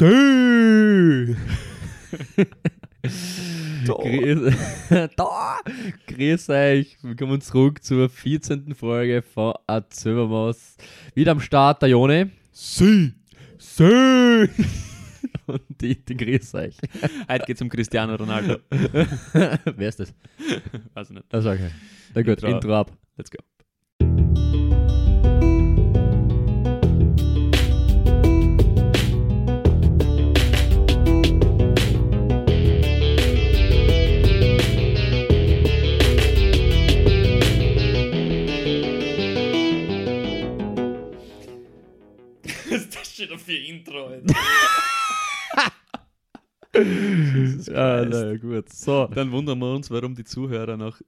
See! Da. Grüß, da! Grüß euch, willkommen zurück zur 14. Folge von Erzählwas. Wieder am Start der Jone. See! See! Und die, die grüß euch. Heute geht's um Cristiano Ronaldo. Wer ist das? Weiß ich nicht. Das okay. Na gut, Intro. Intro ab. Let's go. Das schon für Intro, Alter? Ja, na gut. So. Dann wundern wir uns, warum die Zuhörer nach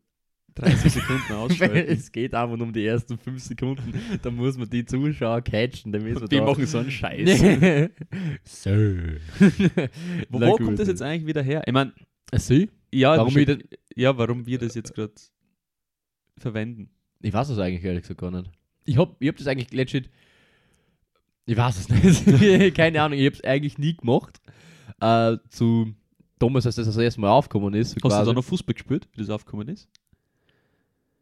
30 Sekunden ausschalten. es geht einfach nur um die ersten 5 Sekunden. Da muss man die Zuschauer catchen. Wir Die da- machen so einen Scheiß. so. Wo, Na wo kommt das jetzt eigentlich wieder her? Ich meine, Sie? ja, Warum wieder- ja, warum wir das jetzt gerade verwenden. Ich weiß es eigentlich ehrlich gesagt gar nicht. Ich hab, ich hab das eigentlich legit. Ich weiß es nicht. Keine Ahnung, ich hab's eigentlich nie gemacht. Äh, zu damals, als das das erste Mal aufgekommen ist. so Hast du quasi. da noch Fußball gespielt, wie das aufgekommen ist?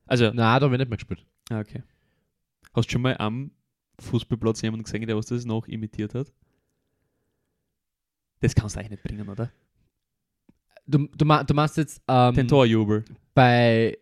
Also, Nein, da habe ich nicht mehr gespielt. ah, okay. Hast du schon mal am Fußballplatz jemanden gesehen, der was das noch imitiert hat? Das kannst du eigentlich nicht bringen, oder? Du, du, du meinst jetzt ähm, Den Torjubel. bei,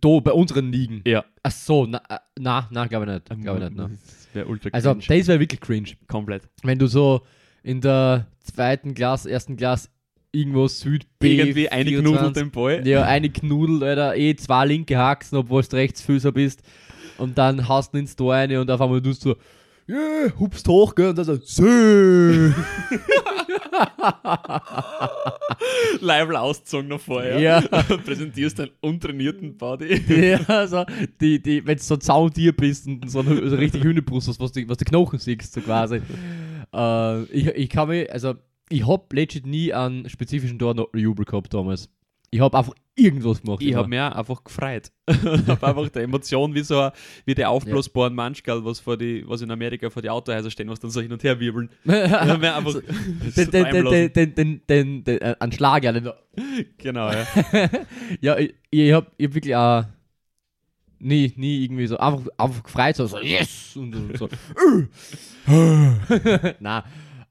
do, bei unseren Ligen. Ja. Ach so, na, äh, na, na glaube ich nicht. Glaube ich nicht. Ne. Das wäre ultra Also, cringe. das wäre wirklich cringe. komplett. Wenn du so in der zweiten Klasse, ersten Klasse irgendwo Süd B Irgendwie eine 24 Knudel den Ball. Ja, eine Knudel, Alter, eh zwei linke Haxen, obwohl du Rechtsfüßer bist. Und dann haust du ins Tor eine und auf einmal tust du so, yeah, hupst hoch, gell, und dann so, Sö. Leibel ausgezogen noch vorher. Ja. Präsentierst deinen untrainierten Body. ja, also, die, die, wenn du so ein Zauntier bist und so, ein, so richtig Hühnerbrust hast, was die, was die Knochen siehst, so quasi. äh, ich, ich kann mich, also, ich hab legit nie einen spezifischen Torjubel gehabt damals. Ich habe einfach irgendwas gemacht. Ich habe mir einfach gefreut. ich habe einfach die Emotion wie so ein, wie der aufblasbaren ja. Manschgal, was, vor die, was in Amerika vor die Autohäuser stehen, was dann so hin und her wirbeln. den, den, äh, Schlag, ja. Genau, ja. ja, ich, ich habe hab wirklich auch nie, nie irgendwie so einfach, einfach gefreut, so, so yes! Und so. so. Nein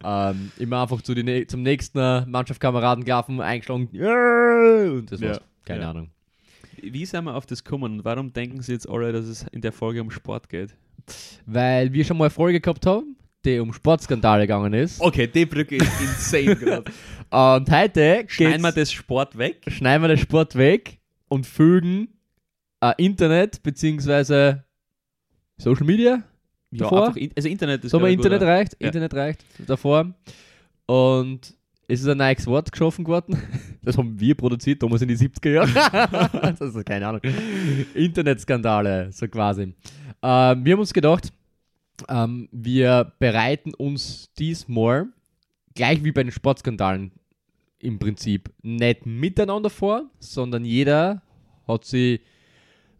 ähm, immer einfach zu die, nä- zum nächsten äh, Mannschaftskameraden gelaufen, eingeschlagen, yeah! und das war's. Ja, Keine ja. Ahnung. Wie sind wir auf das gekommen und warum denken Sie jetzt alle, dass es in der Folge um Sport geht? Weil wir schon mal eine Folge gehabt haben, die um Sportskandale gegangen ist. Okay, die Brücke ist insane gerade. Und heute Schneiden wir das Sport weg? schneiden wir den Sport weg und fügen äh, Internet bzw. Social Media davor. einfach in, also Internet ist so, aber Internet gut, reicht, Ja. Internet reicht davor. Und es ist ein neues Wort geschaffen worden. Das haben wir produziert, damals in die 70er Jahre. das ist keine Ahnung. Internetskandale, so quasi. Ähm, wir haben uns gedacht, ähm, wir bereiten uns diesmal, gleich wie bei den Sportskandalen im Prinzip, nicht miteinander vor, sondern jeder hat sie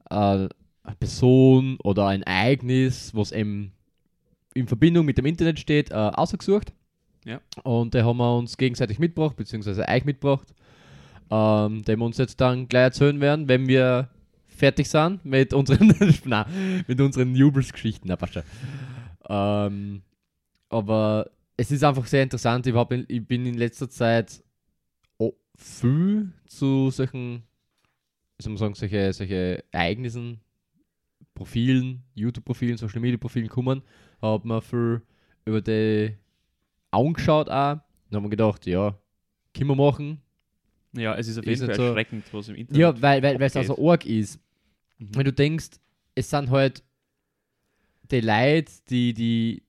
äh, eine Person oder ein Ereignis, was eben in Verbindung mit dem Internet steht, äh, ausgesucht. Ja. Und da haben wir uns gegenseitig mitgebracht, beziehungsweise euch mitgebracht, ähm, den wir uns jetzt dann gleich erzählen werden, wenn wir fertig sind mit unseren, nein, mit unseren Jubelsgeschichten. Na. Ähm, aber es ist einfach sehr interessant. Ich, hab ich bin in letzter Zeit oh, viel zu solchen, soll man sagen, solche, solche Ereignissen, Profilen, YouTube-Profilen, Social Media Profilen gekommen, habe mir viel über die angeschaut auch und haben gedacht, ja, können wir machen. Ja, es ist auf jeden Fall so- erschreckend, was im Internet Ja, weil, weil es also arg ist. Mhm. Wenn du denkst, es sind halt die Leute, die, die,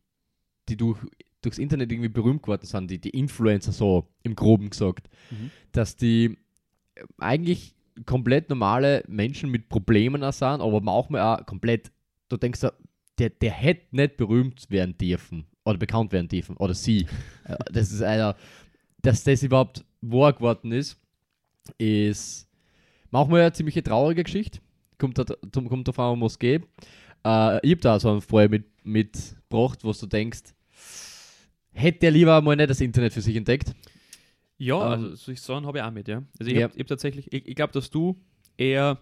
die durch, durchs Internet irgendwie berühmt geworden sind, die, die Influencer so im Groben gesagt, Mhm. dass die eigentlich komplett normale Menschen mit Problemen auch sind, aber manchmal auch komplett, du denkst, der, der hätte nicht berühmt werden dürfen oder bekannt werden dürfen oder sie. Äh, das ist einer, dass das überhaupt wahr geworden ist, ist manchmal eine ziemlich traurige Geschichte. Kommt, da, kommt davon um was es geht. Äh, ich habe da so einen Fall mit, mitgebracht, wo du denkst, hätte er lieber mal nicht das Internet für sich entdeckt. Ja, Ähm, also solche Sachen habe ich auch mit, ja. Also ich Ja. habe hab tatsächlich, ich, ich glaube, dass du eher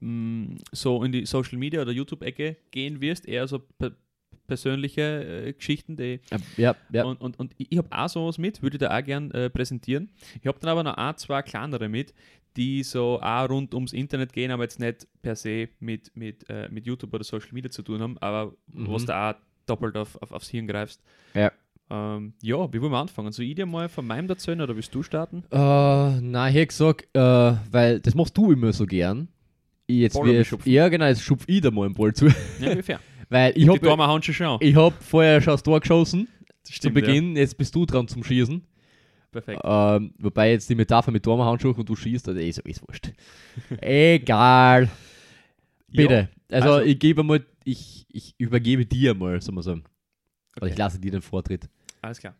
mh, so in die Social Media oder YouTube-Ecke gehen wirst, eher so per persönliche äh, Geschichten, die Ja, ja. Und, und, und ich habe auch sowas mit, würde ich da auch gern äh, präsentieren. Ich habe dann aber noch ein, zwei kleinere mit, die so auch rund ums Internet gehen, aber jetzt nicht per se mit, mit, äh, mit YouTube oder Social Media zu tun haben, aber Mhm. was da auch doppelt auf, auf, aufs Hirn greifst. Ja. Ähm, ja, wie wollen wir anfangen? Soll ich dir mal von meinem erzählen oder willst du starten? Äh, nein, ich hätte gesagt, äh, weil das machst du immer so gern. Ich Jetzt wir, ja, genau, jetzt schupf ich da mal einen Ball zu. Ja, ungefähr. Weil ich habe ich hab vorher schon das Tor geschossen Das zu Beginn, jetzt bist du dran zum Schießen. Ja. Perfekt. Ähm, wobei jetzt die Metapher mit Dormerhandschuh und du schießt, also ist, ist wurscht. Egal. Bitte. also, also- ich gebe mal, ich, ich übergebe dir mal, sagen wir so. Oder ich Okay. lasse dir den Vortritt. Alles klar.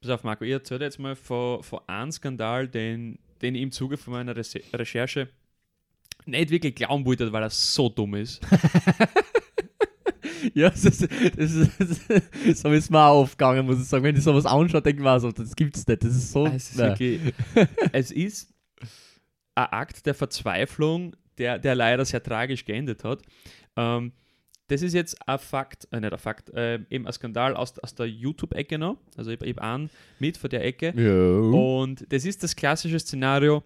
Pass auf, Marco, ich erzähle jetzt mal von, von einem Skandal, den, den ich im Zuge von meiner Rese- Recherche nicht wirklich glauben wollte, weil er so dumm ist. Ja, das ist, das ist, so ist mir auch aufgegangen, muss ich sagen. Wenn ich sowas anschaue, denke ich mir so, das gibt's nicht. Das ist so. Es ist, wirklich, es ist ein Akt der Verzweiflung, der, der leider sehr tragisch geendet hat. Ähm, das ist jetzt ein Fakt, äh, nicht ein Fakt, äh, eben ein Skandal aus, aus der YouTube-Ecke noch. Also ich habe einen mit von der Ecke. Ja. Und das ist das klassische Szenario,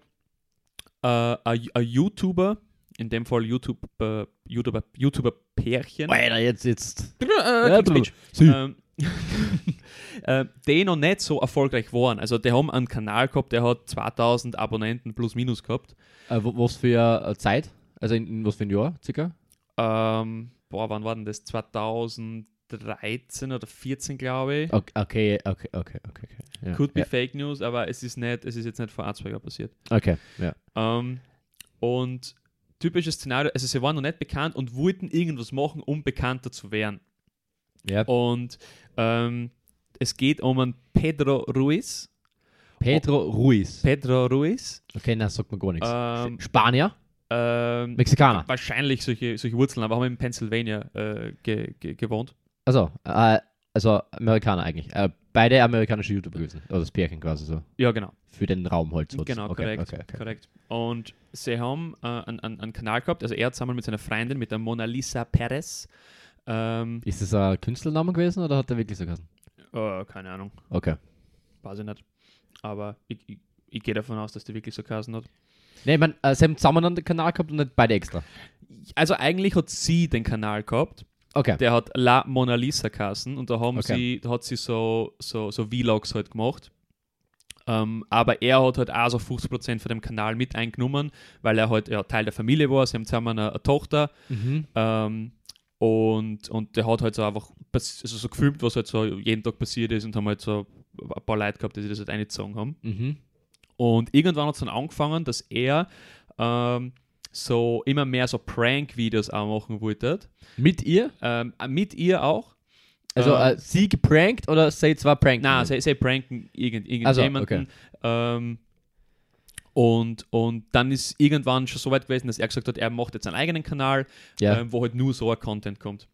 äh, ein ein YouTuber, in dem Fall YouTube, äh, YouTuber, YouTuber-Pärchen, Alter, jetzt, jetzt. äh, Ja, Speech. Sie. ähm, äh, die noch nicht so erfolgreich waren. Also die haben einen Kanal gehabt, der hat 2000 Abonnenten plus minus gehabt. Äh, was für äh, Zeit? Also in, in was für ein Jahr, circa? Ähm, boah, wann war denn das? 2013 oder 14, glaube ich. Okay, okay, okay, okay, okay. okay. Ja, Could be ja. Fake News, aber es ist nicht, es ist jetzt nicht vor Jahren passiert. Okay, ja. Ähm, und typisches Szenario, also sie waren noch nicht bekannt und wollten irgendwas machen, um bekannter zu werden. ja. Und ähm, es geht um einen Pedro Ruiz. Pedro Ruiz. Pedro Ruiz. Okay, na, sagt mir gar nichts. Ähm, Spanier? Ähm, Mexikaner? wahrscheinlich solche, solche Wurzeln, aber haben in Pennsylvania äh, ge, ge, gewohnt. Also, äh, also Amerikaner eigentlich. Äh, beide amerikanische YouTuber gewesen. Oder das Pärchen quasi so. Ja, genau. Für den Raum halt. Genau, okay, korrekt. Okay, okay. korrekt. Und sie haben äh, einen, einen, einen Kanal gehabt, also er zusammen mit seiner Freundin, mit der Mona Lisa Perez. Ähm, Ist das ein Künstlername gewesen oder hat der wirklich so geheißen? äh, keine Ahnung, Okay. weiß ich nicht. Aber ich, ich, ich gehe davon aus, dass die wirklich so geheißen hat. Ne, ich meine, äh, sie haben zusammen einen Kanal gehabt und nicht beide extra. Also eigentlich hat sie den Kanal gehabt. Okay. Der hat La Mona Lisa Kassen und da haben Okay. sie, da hat sie so, so, so Vlogs halt gemacht. Ähm, aber er hat halt auch so 50% von dem Kanal mit eingenommen, weil er halt ja, Teil der Familie war. Sie haben zusammen eine, eine Tochter Mhm. ähm, und, und der hat halt so einfach also so gefilmt, was halt so jeden Tag passiert ist und haben halt so ein paar Leute gehabt, die sich das halt eingezogen haben. Mhm. Und irgendwann hat es dann angefangen, dass er ähm, so immer mehr so Prank-Videos auch machen wollte. Mit ihr? Ähm, mit ihr auch. Also Ähm, äh, sie geprankt oder sie zwar pranken? Nein, sie, sie pranken irgend, Also, irgendjemanden. ähm, und, und dann ist irgendwann schon so weit gewesen, dass er gesagt hat, er macht jetzt einen eigenen Kanal, Ja. ähm, wo halt nur so ein Content kommt.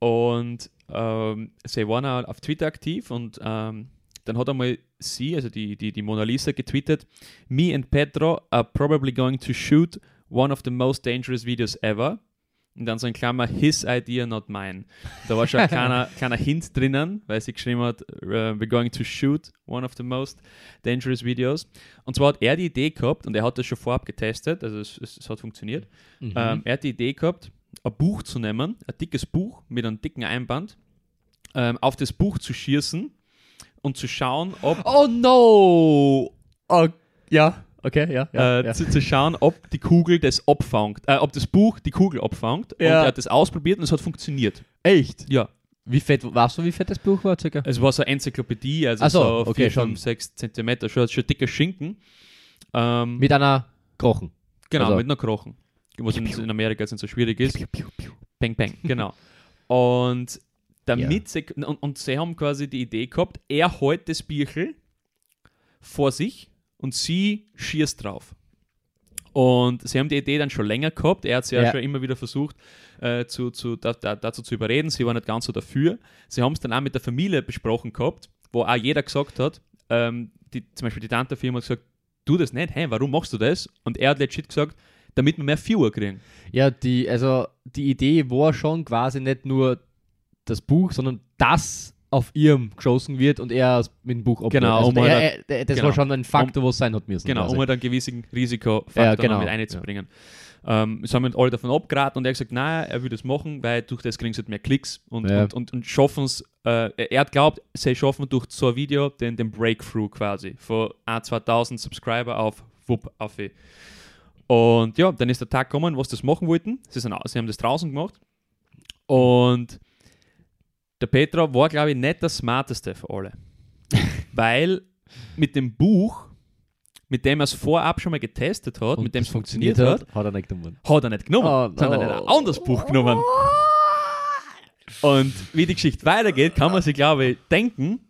Und ähm, sie waren auch auf Twitter aktiv und ähm, dann hat einmal sie, also die, die, die Mona Lisa, getweetet: Me and Pedro are probably going to shoot one of the most dangerous videos ever. Und dann so in Klammer, his idea, not mine. Da war schon ein kleiner, kleiner Hint drinnen, weil sie geschrieben hat, we're going to shoot one of the most dangerous videos. Und zwar hat er die Idee gehabt, und er hat das schon vorab getestet, also es, es, es hat funktioniert. Mhm. Ähm, er hat die Idee gehabt, ein Buch zu nehmen, ein dickes Buch mit einem dicken Einband, ähm, auf das Buch zu schießen und zu schauen, ob, oh no! Oh, ja, okay, ja. ja, äh, ja. Zu, zu schauen, ob die Kugel das abfangt, äh, ob das Buch die Kugel abfangt. Und Ja. er hat das ausprobiert und es hat funktioniert. Echt? Ja, Wie fett, weißt du, wie fett das Buch war, circa? es war so eine Enzyklopädie, also Ach so, so okay, 4, schon. 5, 6 Zentimeter, schon, schon dicker Schinken. Ähm, Mit einer Krochen. genau, also- mit einer Krochen. Was in, in Amerika jetzt nicht so schwierig ist. Bang, bang, genau. Und damit sie, und, und sie haben quasi die Idee gehabt, er hält das Bierchen vor sich und sie schießt drauf. Und sie haben die Idee dann schon länger gehabt. Er hat sie ja, Ja. schon immer wieder versucht, äh, zu, zu, da, da, dazu zu überreden. Sie waren nicht ganz so dafür. Sie haben es dann auch mit der Familie besprochen gehabt, wo auch jeder gesagt hat, ähm, die, zum Beispiel die Tante Firma hat gesagt, tu das nicht, hey, warum machst du das? Und er hat legit gesagt, damit wir mehr Viewer kriegen. Ja, die, also die Idee war schon quasi nicht nur das Buch, sondern das auf ihrem geschossen wird und er mit dem Buch uploadet. Genau, also um der, halt- er, er, das genau. war schon ein Faktor, was sein hat müssen. Genau, quasi. um halt einen gewissen Risikofaktor Ja, genau, mit einzubringen. Ähm, es haben halt alle davon abgeraten und er hat gesagt, nein, er will das machen, weil durch das kriegen sie halt mehr Klicks und, Ja. und, und, und schaffen es, äh, er hat glaubt, sie schaffen durch so ein Video den, den Breakthrough quasi von 1, 2000 Subscriber auf wupp, auf eh. Und ja, dann ist der Tag gekommen, wo sie das machen wollten. Sie, sind, sie haben das draußen gemacht und der Petra war, glaube ich, nicht der smarteste für alle. weil mit dem Buch, mit dem er es vorab schon mal getestet hat, und mit dem es funktioniert hat, hat er nicht genommen. hat er nicht genommen, Oh, sondern no. er hat ein anderes Buch genommen. Und wie die Geschichte weitergeht, kann man sich, glaube ich, denken.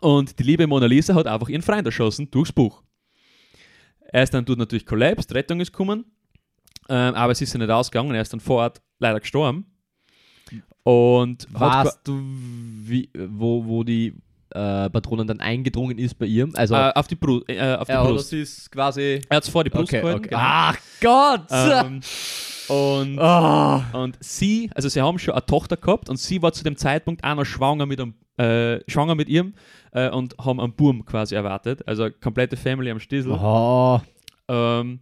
Und die liebe Mona Lisa hat einfach ihren Freund erschossen durchs Buch. Er ist dann dort natürlich collapsed, Rettung ist gekommen, ähm, aber es ist ja nicht ausgegangen, er ist dann vor Ort leider gestorben. Und Weißt du, wie, wo, wo die äh, Patronen dann eingedrungen ist bei ihm? Also, äh, auf die, Bru äh, auf die ja, Brust. sie ist quasi. Er hat es vor die Brust Okay, gehalten. okay. genau. Ach Gott! Ähm, und Ah. Und sie, also sie haben schon eine Tochter gehabt und sie war zu dem Zeitpunkt auch noch schwanger mit, einem, äh, schwanger mit ihm äh, und haben einen Burm quasi erwartet. Also komplette Family am Stiesel. Oh. Ähm,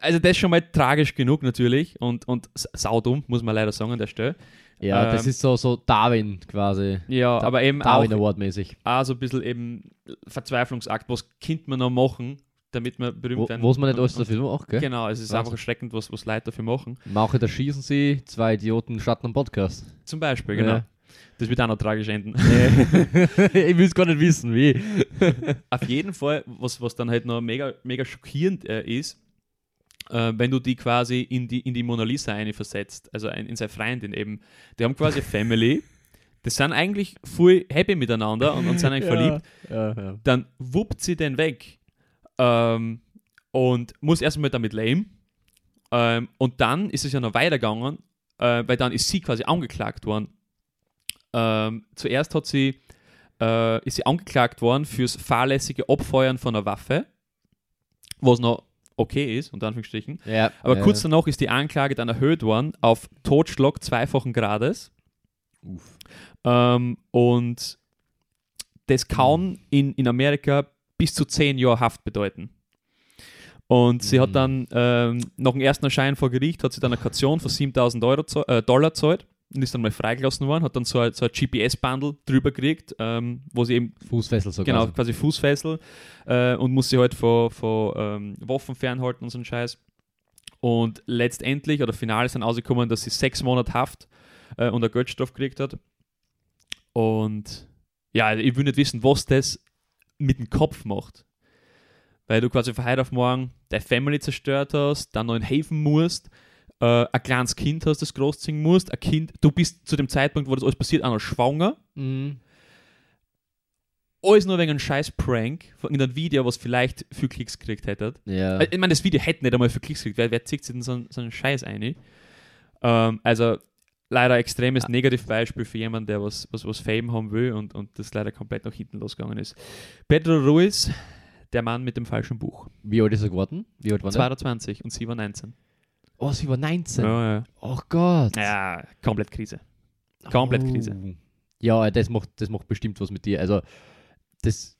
also das ist schon mal tragisch genug natürlich und, und saudumm, muss man leider sagen an der Stelle. Ja, das Ähm, ist so, so Darwin quasi. Ja, Da- aber eben auch, Darwin Award mäßig. auch so ein bisschen eben Verzweiflungsakt, was könnte man noch machen, damit man berühmt Wo, werden. wo man nicht alles dafür macht, gell? Genau, es ist Wahnsinn. einfach erschreckend, was, was Leute dafür machen. Mache, da schießen sie, zwei Idioten starten einen Podcast. Zum Beispiel, genau. Ja. Das wird auch noch tragisch enden. ich will es gar nicht wissen, wie. Auf jeden Fall, was, was dann halt noch mega, mega schockierend äh, ist, äh, wenn du die quasi in die, in die Mona Lisa eine versetzt, also ein, in seine Freundin eben. Die haben quasi Family, die sind eigentlich voll happy miteinander und, und sind eigentlich verliebt. Ja, ja. Dann wuppt sie den weg ähm, und muss erstmal damit leben. Ähm, und dann ist es ja noch weitergegangen, äh, weil dann ist sie quasi angeklagt worden. Ähm, zuerst hat sie, äh, ist sie angeklagt worden fürs fahrlässige Abfeuern von einer Waffe, was noch okay ist, unter Anführungsstrichen. ja. Aber ja. kurz danach ist die Anklage dann erhöht worden auf Totschlag zweifachen Grades. Ähm, und das kann in, in Amerika bis zu zehn Jahre Haft bedeuten. Und sie hat Mhm. dann ähm, nach dem ersten Erscheinen vor Gericht hat sie dann eine Kaution von 7000 Euro, zo- äh, Dollar zahlt und ist dann mal freigelassen worden, hat dann so ein, so ein GPS-Bundle drüber gekriegt, ähm, wo sie eben Fußfessel sogar. genau quasi Fußfessel äh, und muss sie halt vor, vor ähm, Waffen fernhalten und so einen Scheiß. Und letztendlich oder final ist dann rausgekommen, dass sie sechs Monate Haft äh, und eine Geldstrafe gekriegt hat. Und ja, ich will nicht wissen, was das mit dem Kopf macht. Weil du quasi von heute auf morgen deine Family zerstört hast, dann noch in Häfen musst, äh, ein kleines Kind hast, das großziehen musst, ein Kind, du bist zu dem Zeitpunkt, wo das alles passiert, auch noch schwanger. Mhm. Alles nur wegen einem scheiß Prank von irgendeinem Video, was vielleicht viel Klicks gekriegt hätte. Ja. Äh, Ich meine, das Video hätte nicht einmal viel Klicks gekriegt, weil wer zieht sich denn so, einen- so einen Scheiß ein? Ähm, also leider ein extremes Ah. Negativbeispiel für jemanden, der was, was, was Fame haben will und, und das leider komplett nach hinten losgegangen ist. Pedro Ruiz, der Mann mit dem falschen Buch. Wie alt ist er geworden? Wie alt war er? 22 und sie war 19. Oh, sie war 19. Ja, ja. Oh Gott. ja, komplett Krise. komplett oh. Krise. Ja, das macht, das macht bestimmt was mit dir. Also, das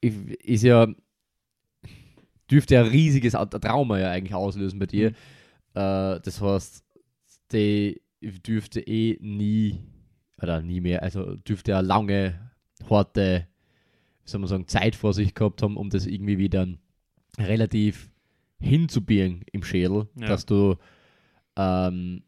ist ja, dürfte ja ein riesiges Trauma ja eigentlich auslösen bei dir. Mhm. Äh, das heißt, die dürfte eh nie, oder nie mehr, also dürfte ja lange, harte, wie soll man sagen, Zeit vor sich gehabt haben, um das irgendwie wieder relativ hinzubiegen im Schädel, Ja. dass du ähm,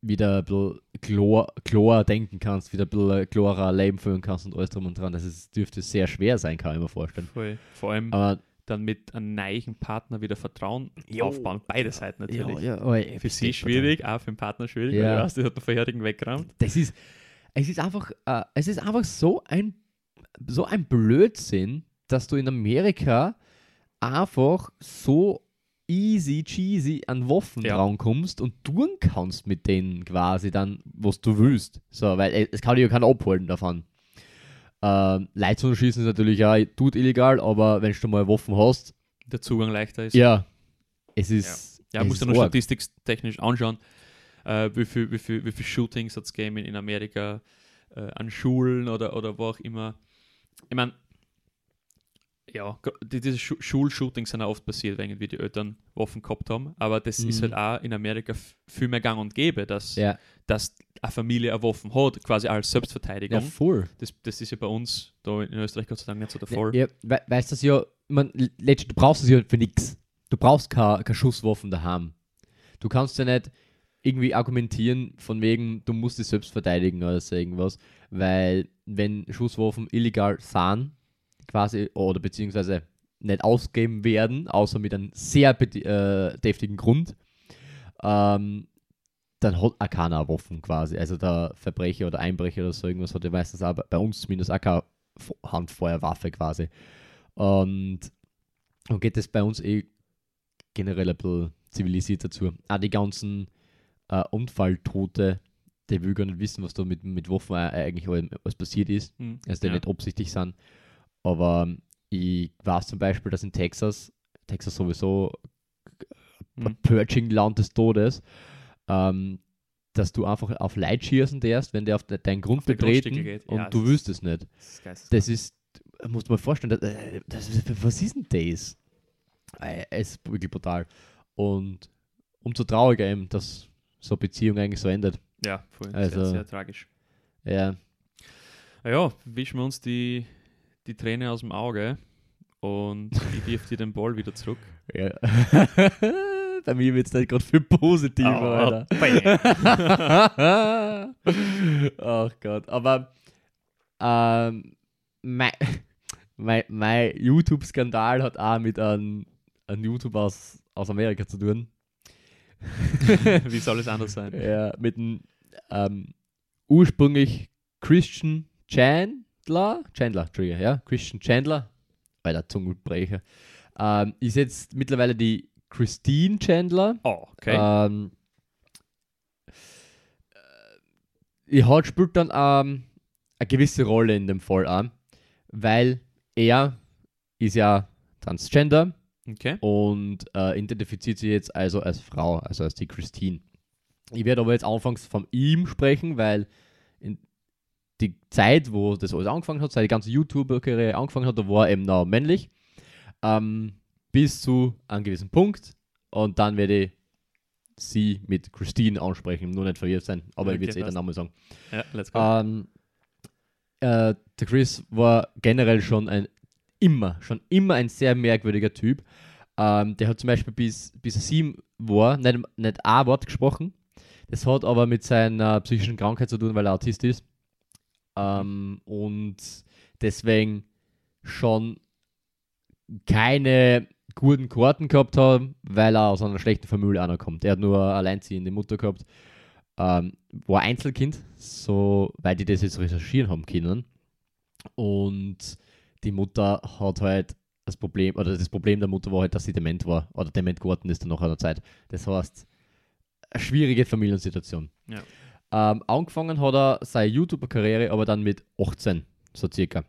wieder ein bisschen chlor, chlor denken kannst, wieder ein bisschen chlorer Leben führen kannst und alles drum und dran. Das ist, dürfte sehr schwer sein, kann ich mir vorstellen. Voll. Vor allem Aber dann mit einem neuen Partner wieder Vertrauen Jo. aufbauen. Beide Seiten natürlich. ja, oh, ey, Für sie schwierig, auch für den Partner schwierig, Ja. weil du weißt, die hat den vorherigen weggerammt. Das ist, es ist einfach, äh, es ist einfach so ein, so ein Blödsinn, dass du in Amerika einfach so easy cheesy an Waffen Ja. rankommst und tun kannst mit denen quasi dann, was du willst. So, weil äh, es kann dir ja keiner abholen davon. Ähm, zu schießen ist natürlich auch tut illegal, aber wenn du mal Waffen hast, Der Zugang leichter ist. ja, es ist. Ja, es musst du noch statistiktechnisch anschauen, äh, wie viele wie viel, wie viel Shootings hat es gegeben in, in Amerika äh, an Schulen oder, oder wo auch immer. Ich meine, ja, diese Schu Schulshootings sind auch oft passiert, wenn irgendwie die Eltern Waffen gehabt haben, aber das ist Mhm. halt auch in Amerika viel mehr gang und gäbe, dass, Ja, dass eine Familie eine Waffen hat, quasi als ja, Selbstverteidigung. voll. das, das ist ja bei uns da in Österreich Gott sei Dank nicht so der Fall. Ja, we weißt du, ja, man, letztlich, du brauchst es ja für nichts. Du brauchst keine keine Schusswaffen daheim. Du kannst ja nicht irgendwie argumentieren von wegen, du musst dich selbst verteidigen oder so irgendwas, weil wenn Schusswaffen illegal sind, quasi, oder beziehungsweise nicht ausgegeben werden, außer mit einem sehr äh, deftigen Grund, ähm, dann hat auch keiner eine Waffen quasi. Also der Verbrecher oder Einbrecher oder so irgendwas hat ja meistens auch bei- uns zumindest auch keine Handfeuerwaffe quasi. Und, und geht es bei uns eh generell ein bisschen zivilisiert dazu. Auch die ganzen äh, Unfalltote, die will gar nicht wissen, was da mit, mit Waffen eigentlich alles passiert ist. Hm, Also die ja. nicht absichtlich sind. Aber ähm, ich weiß zum Beispiel, dass in Texas, Texas sowieso ein Hm. Purging-Land des Todes, ähm, dass du einfach auf Leid schießen darfst, wenn der auf de deinen Grund Auf betreten geht. und Ja, du das willst es nicht. Das ist. Das ist, musst du mal vorstellen, das, äh, das ist, was ist denn das? Äh, Es ist wirklich brutal. Und umso trauriger eben, dass so eine Beziehung eigentlich so endet. Ja, voll. Also- sehr, sehr tragisch. Ja, Na Ja, wischen wir uns die, die Träne aus dem Auge und ich wirf dir den Ball wieder zurück. ja. Bei mir wird es nicht gerade viel positiver, Alter. Ach Gott, aber ähm, mein, mein, mein YouTube-Skandal hat auch mit einem, einem YouTuber aus, aus Amerika zu tun. Wie soll es anders sein? Ja, mit einem ähm, ursprünglich Christian Chandler, Chandler, Entschuldigung, ja, Christian Chandler, bei der Zungenbrecher, ähm, ist jetzt mittlerweile die Christine Chandler. Oh, okay. Ähm, äh, hat spielt dann ähm, eine gewisse Rolle in dem Fall an, weil er ist ja Transgender okay. und äh, identifiziert sich jetzt also als Frau, also als die Christine. Ich werde aber jetzt anfangs von ihm sprechen, weil in die Zeit, wo das alles angefangen hat, seine ganze YouTuber-Karriere angefangen hat, da war er eben noch männlich. Ähm, bis zu einem gewissen Punkt. Und dann werde ich sie mit Christine ansprechen, nur nicht verwirrt sein, aber ich Okay, werde es eh dann nochmal sagen. Ja, let's go. Ähm, äh, der Chris war generell schon ein immer, schon immer ein sehr merkwürdiger Typ. Ähm, der hat zum Beispiel bis, bis er sieben war, nicht, nicht ein Wort gesprochen. Das hat aber mit seiner psychischen Krankheit zu tun, weil er Autist ist. Ähm, und deswegen schon keine guten Karten gehabt hat, weil er aus einer schlechten Familie auch noch kommt. Er hat nur alleinziehende Mutter gehabt ähm, war Einzelkind, so weil die das jetzt recherchieren haben können. Und die Mutter hat halt das Problem, oder das Problem der Mutter war halt, dass sie dement war, oder dement geworden ist dann nach einer Zeit. Das heißt, eine schwierige Familiensituation. Ja. Ähm, angefangen hat er seine YouTuber-Karriere aber dann mit 18, so circa.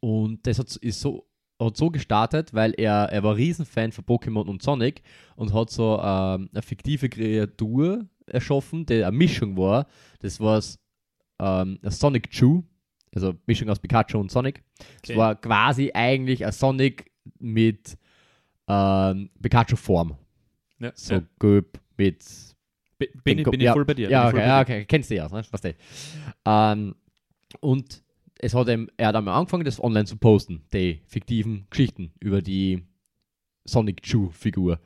Und das hat, ist so, hat so gestartet, weil er, er war Riesenfan von Pokémon und Sonic und hat so ähm, eine fiktive Kreatur erschaffen, die eine Mischung war. Das war ähm, Sonic Chew, also Mischung aus Pikachu und Sonic. Es Okay. war quasi eigentlich ein Sonic mit ähm, Pikachu-Form. ja, So ja. mit Bin, bin, ich- bin ich ja, voll bei dir. ja, okay, ja, okay, kennst du ja, ne? Weißt du. Ähm, und es hat ihm, er hat einmal angefangen, das online zu posten, die fiktiven Geschichten über die Sonic Chew-Figur.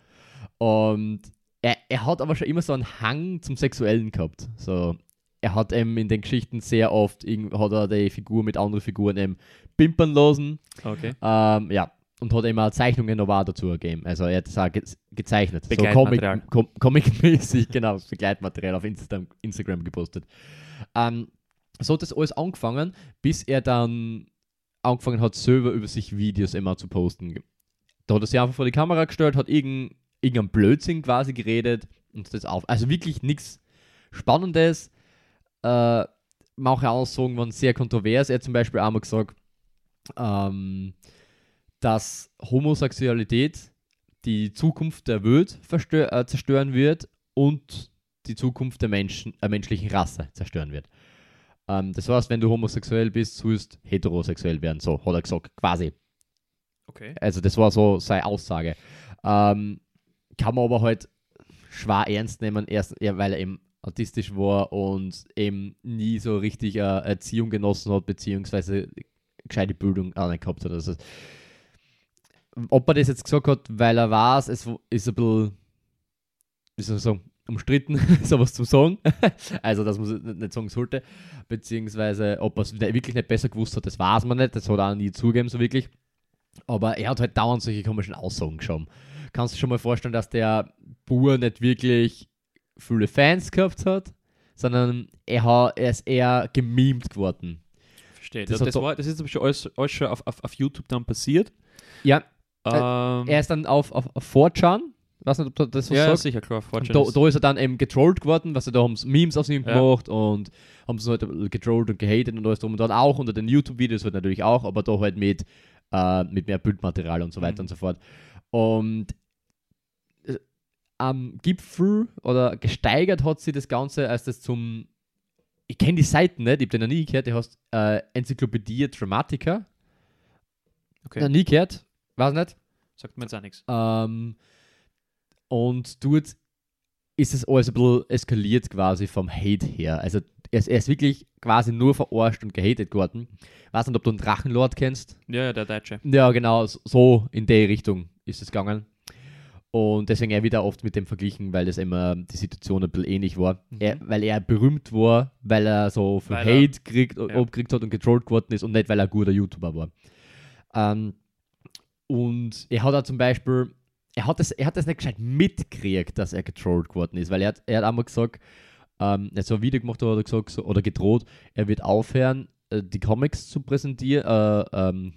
Und er, er hat aber schon immer so einen Hang zum Sexuellen gehabt. So, er hat eben in den Geschichten sehr oft, hat er die Figur mit anderen Figuren eben pimpern lassen. Okay. Ähm, ja, und hat immer Zeichnungen noch dazu gegeben. Also er hat das auch ge gezeichnet. So. Comic- Com Comic-mäßig, genau, Begleitmaterial auf Insta Instagram gepostet. Ähm, so hat das alles angefangen, bis er dann angefangen hat, selber über sich Videos immer zu posten. da hat er sich einfach vor die Kamera gestellt, hat irgendein, irgendein Blödsinn quasi geredet und das auf. Also wirklich nichts Spannendes. Äh, manche Aussagen waren sehr kontrovers. Er hat zum Beispiel einmal gesagt, ähm, dass Homosexualität die Zukunft der Welt äh, zerstören wird und die Zukunft der Menschen, äh, menschlichen Rasse zerstören wird. Ähm, das heißt, wenn du homosexuell bist, sollst du heterosexuell werden. So hat er gesagt, quasi. Okay. Also das war so seine Aussage. Ähm, kann man aber halt schwer ernst nehmen, erst, ja, weil er eben autistisch war und eben nie so richtig äh, Erziehung genossen hat, beziehungsweise gescheite Bildung auch nicht gehabt hat. Also, ob er das jetzt gesagt hat, weil er weiß, es ist ein bisschen, wie soll ich sagen, umstritten, sowas zu sagen. also, dass man es nicht sagen sollte. Beziehungsweise, ob er es wirklich nicht besser gewusst hat, das weiß man nicht. Das hat er auch nie zugegeben, so wirklich. Aber er hat halt dauernd solche komischen Aussagen geschoben. Kannst du dir schon mal vorstellen, dass der Bur nicht wirklich viele Fans gehabt hat, sondern er, hat, er ist eher gemimt geworden. Verstehe. Das Das, das, war, das ist aber schon alles, alles schon auf, auf, auf YouTube dann passiert. Ja, Ähm, er ist dann auf, auf, auf 4chan, weiß nicht, ob das so ja, sagst. sicher, klar. Da, ist- da ist er dann eben getrollt geworden, was er da haben sie Memes aus ihm Ja. gemacht und haben sie halt getrollt und gehatet und alles drum und dann auch unter den YouTube-Videos halt natürlich auch, aber da halt mit, äh, mit mehr Bildmaterial und so weiter Mhm. und so fort. Und äh, am Gipfel oder gesteigert hat sie das Ganze, als das zum ich kenne die Seiten nicht, ich habe den noch nie gehört, die heißt äh, Enzyklopädie Dramatica. okay. Noch nie gehört, weiß nicht. Sagt mir jetzt auch nichts. Ähm, und dort ist es alles ein bisschen eskaliert quasi vom Hate her. Also er ist, er ist wirklich quasi nur verarscht und gehatet worden. Weiß nicht, ob du einen Drachenlord kennst. Ja, ja, der Deutsche. Ja, genau, so in der Richtung ist es gegangen. Und deswegen er wieder oft mit dem verglichen, weil das immer die Situation ein bisschen ähnlich war. Mhm. Er, weil er berühmt war, weil er so viel Weil er- Hate kriegt, ja. abgekriegt hat und getrollt geworden ist und nicht, weil er ein guter YouTuber war. Ähm, und er hat auch zum Beispiel, er hat das, er hat das nicht gescheit mitgekriegt, dass er getrollt geworden ist, weil er hat, er hat einmal gesagt, ähm, er hat so ein Video gemacht, oder gesagt, so, oder gedroht, er wird aufhören, äh, die Comics zu präsentieren, äh, ähm,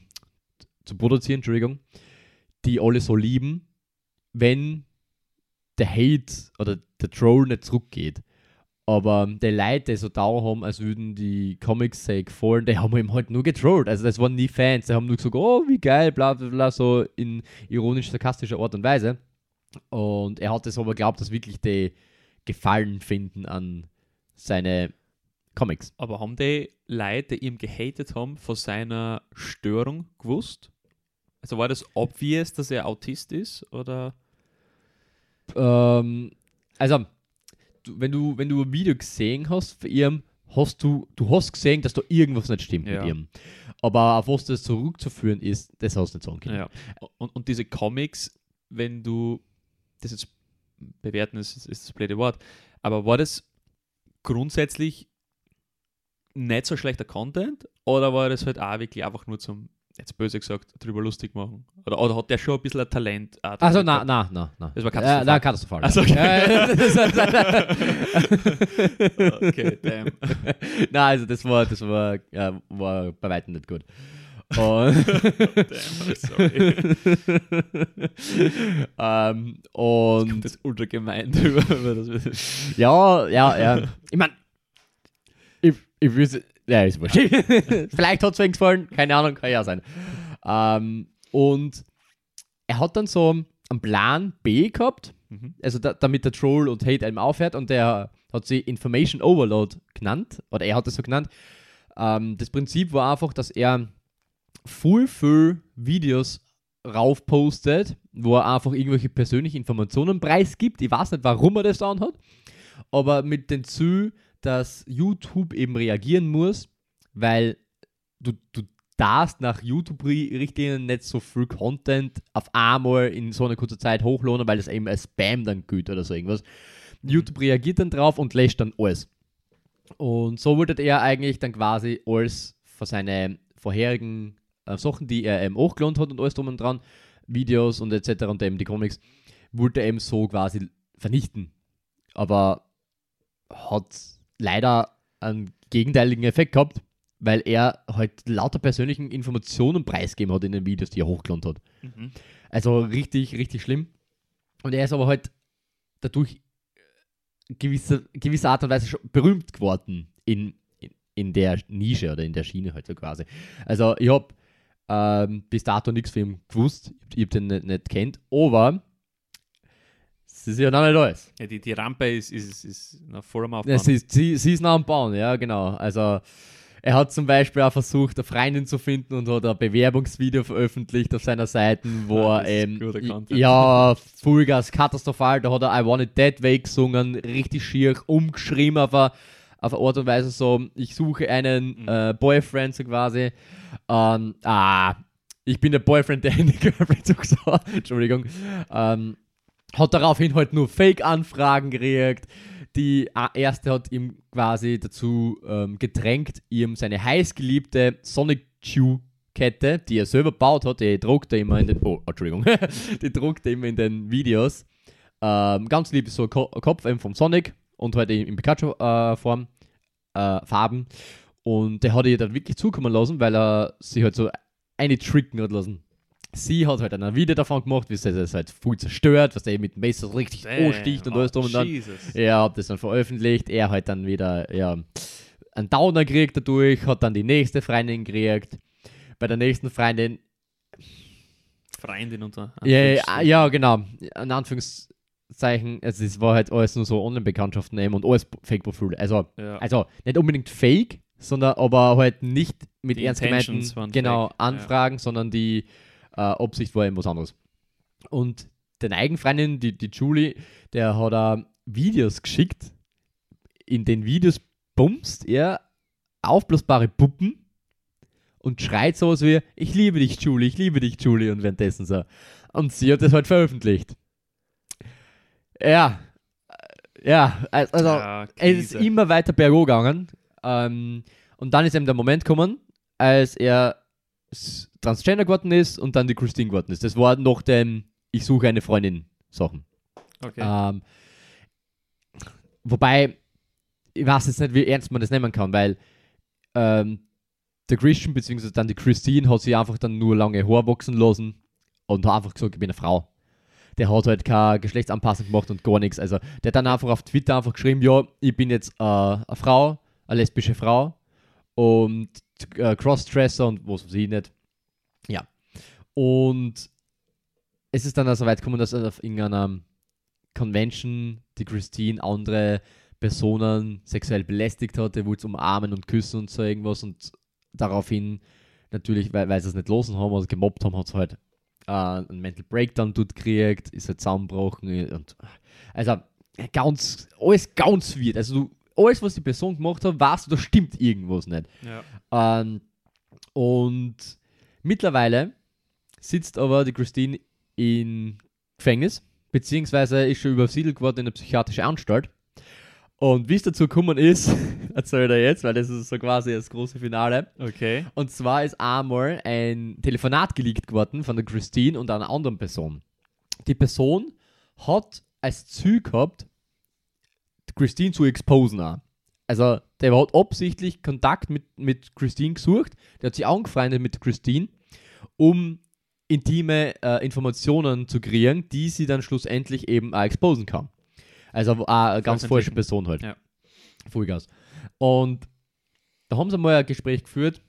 zu produzieren, Entschuldigung, die alle so lieben, wenn der Hate oder der Troll nicht zurückgeht. Aber die Leute, die so da haben, als würden die Comics sehr gefallen, die haben ihm halt nur getrollt. Also das waren nie Fans, die haben nur gesagt, oh, wie geil, bla bla bla, so in ironisch-sarkastischer Art und Weise. Und er hat es aber glaubt, dass wirklich die Gefallen finden an seine Comics. Aber haben die Leute, die ihm gehatet haben, von seiner Störung gewusst? Also war das obvious, dass er Autist ist? Oder? Ähm, also, wenn, du, wenn du ein Video gesehen hast von ihm, hast du, du hast gesehen, dass da irgendwas nicht stimmt Ja. mit ihm. Aber auf was das zurückzuführen ist, das hast du nicht sagen können. Ja. Und, und diese Comics, wenn du das jetzt bewerten, ist, ist das blöde Wort, aber war das grundsätzlich nicht so schlechter Content oder war das halt auch wirklich einfach nur zum, jetzt böse gesagt, drüber lustig machen? Oder, oder hat der schon ein bisschen ein Talent? auch Also, gehabt? na, na, na. Das war Äh, na, katastrophal. Ach so, okay. Das- okay, damn. na, also das war, das war, ja, war bei weitem nicht gut. Und damn sorry. ähm, und Das ist ultra gemein drüber. aber das- Ja, ja, ja. Ich meine, ich, ich will Ja, ist wurscht. Vielleicht hat es wegen gefallen, keine Ahnung, kann ja sein. Ähm, und er hat dann so einen Plan B gehabt, Mhm. also da, damit der Troll und Hate einem aufhört und der hat sie Information Overload genannt, oder er hat es so genannt. Ähm, das Prinzip war einfach, dass er full viel Videos raufpostet, wo er einfach irgendwelche persönlichen Informationen preisgibt. Ich weiß nicht, warum er das dann hat, aber mit dem Ziel, dass YouTube eben reagieren muss, weil du, du darfst nach YouTube-Richtlinien nicht so viel Content auf einmal in so einer kurzen Zeit hochladen, weil das eben als Spam dann gilt oder so irgendwas. YouTube reagiert dann drauf und löscht dann alles. Und so wollte er eigentlich dann quasi alles von seinen vorherigen äh, Sachen, die er eben hochgeladen hat und alles drum und dran, Videos und etc. und eben die Comics, wollte er eben so quasi vernichten. Aber hat leider einen gegenteiligen Effekt gehabt, weil er halt lauter persönlichen Informationen preisgegeben hat in den Videos, die er hochgeladen hat. Mhm. Also richtig, richtig schlimm. Und er ist aber halt dadurch gewisse, gewisse Art und Weise schon berühmt geworden in, in, in der Nische oder in der Schiene halt so quasi. Also ich habe ähm, bis dato nichts von ihm gewusst, ich habe den nicht, nicht kennt, aber es ist ja noch nicht alles. Ja, die, die Rampe ist, ist, ist noch vor dem Aufbau. Ja, sie, ist- sie, sie ist noch am Bauen, ja, genau. Also, er hat zum Beispiel auch versucht, eine Freundin zu finden und hat ein Bewerbungsvideo veröffentlicht auf seiner Seite, wo Ah, er das ist ähm, ja, Vollgas, katastrophal, da hat er I Want It That Way gesungen, richtig schier, umgeschrieben auf eine, auf eine Art und Weise so, ich suche einen Mhm. äh, Boyfriend so quasi. Ähm, ah, ich bin der Boyfriend, der eine Girlfriend so gesagt, Entschuldigung. Ähm, hat daraufhin halt nur Fake-Anfragen gekriegt. Die äh, erste hat ihm quasi dazu ähm, gedrängt, ihm seine heißgeliebte Sonic Chew Kette, die er selber baut hat, die druckt er immer in den, oh, Entschuldigung, die druckt er immer in den Videos. Ähm, ganz lieb ist so ein Ko Kopf eben vom Sonic und halt in, Pikachu-Form, äh, Farben. Und der hat ihr dann wirklich zukommen lassen, weil er sie halt so eine tricken hat lassen. Sie hat halt dann ein Video davon gemacht, wie sie das halt voll zerstört, was er mit dem Messer richtig ansticht und alles drum und dann. Jesus. Er hat das dann veröffentlicht, er hat dann wieder ja, einen Downer gekriegt dadurch, hat dann die nächste Freundin gekriegt. Bei der nächsten Freundin, Freundin unter. ja, ja, genau, in Anführungszeichen, also es war halt alles nur so Online-Bekanntschaften eben und alles Fake-Profile. Also, Ja. also nicht unbedingt Fake, sondern aber halt nicht mit Die ernst gemeinten genau, fake, ja. Anfragen, sondern die äh, Absicht war eben was anderes. Und den Eigenfreundin, die, die Julie, der hat da Videos geschickt. In den Videos bumst er aufblasbare Puppen und schreit sowas wie, ich liebe dich, Julie, ich liebe dich, Julie, und währenddessen so. Und sie hat das halt veröffentlicht. Ja, äh, ja, also ja, es ist immer weiter berghoch gegangen. Ähm, und dann ist eben der Moment gekommen, als er Transgender geworden ist und dann die Christine geworden ist. Das war noch dem Ich suche eine Freundin Sachen. Okay. Ähm, wobei, ich weiß jetzt nicht, wie ernst man das nehmen kann, weil ähm, der Christian bzw. dann die Christine hat sich einfach dann nur lange Haare wachsen lassen und hat einfach gesagt, ich bin eine Frau. Der hat halt keine Geschlechtsanpassung gemacht und gar nichts. Also der hat dann einfach auf Twitter einfach geschrieben, ja, ich bin jetzt äh, eine Frau, eine lesbische Frau und äh, Crossdresser und was ich nicht. Ja. Und es ist dann also weit gekommen, dass auf irgendeiner Convention die Christine andere Personen sexuell belästigt hatte, wollte umarmen und küssen und so irgendwas und daraufhin natürlich, weil, weil sie es nicht losen haben oder gemobbt haben, hat es halt äh, einen Mental Breakdown dort gekriegt, ist halt zusammengebrochen und also ganz, alles ganz weird. Also du, alles, was die Person gemacht hat, weißt du, da stimmt irgendwas nicht. ja. Ähm, und mittlerweile sitzt aber die Christine in Gefängnis, beziehungsweise ist schon übersiedelt geworden in eine psychiatrische Anstalt. Und wie es dazu gekommen ist, erzählt er jetzt, weil das ist so quasi das große Finale. Okay. Und zwar ist einmal ein Telefonat geleakt geworden von der Christine und einer anderen Person. Die Person hat als Ziel gehabt, Christine zu exposen. Auch. Also, der hat absichtlich Kontakt mit, mit Christine gesucht, der hat sich angefreundet mit Christine, um intime äh, Informationen zu kreieren, die sie dann schlussendlich eben auch exposen kann. Also auch eine ganz falsche. Person halt. Ja. Vollgas. Und da haben sie mal ein Gespräch geführt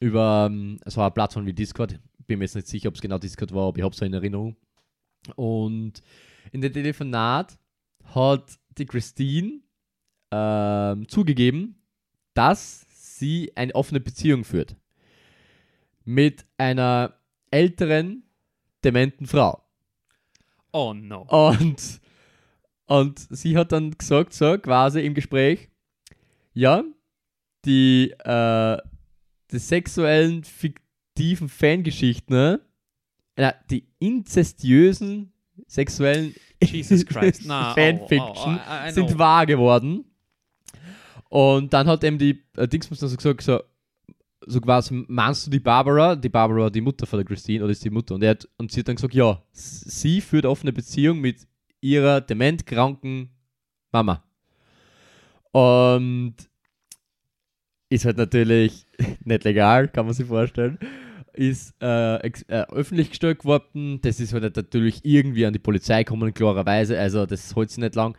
über ähm, so eine Plattform wie Discord. Bin mir jetzt nicht sicher, ob es genau Discord war, aber ich habe es so in Erinnerung. Und in dem Telefonat hat die Christine ähm, zugegeben, dass sie eine offene Beziehung führt. Mit einer älteren, dementen Frau. Oh no. Und, und sie hat dann gesagt, so quasi im Gespräch, ja, die, äh, die sexuellen, fiktiven Fangeschichten, ne? Na, die inzestiösen sexuellen Jesus Christ. Na, Fanfiction oh, oh, I- I sind know. wahr geworden. Und dann hat eben die äh, Dingsmus dann so gesagt, so, so quasi, meinst du die Barbara? Die Barbara, die Mutter von der Christine, oder ist die Mutter? Und, er hat, und sie hat dann gesagt, ja, sie führt offene Beziehung mit ihrer dementkranken Mama. Und ist halt natürlich nicht legal, kann man sich vorstellen. Ist äh, äh, öffentlich gestellt worden. Das ist halt natürlich irgendwie an die Polizei gekommen, klarerweise. Also, das hält sich nicht lang.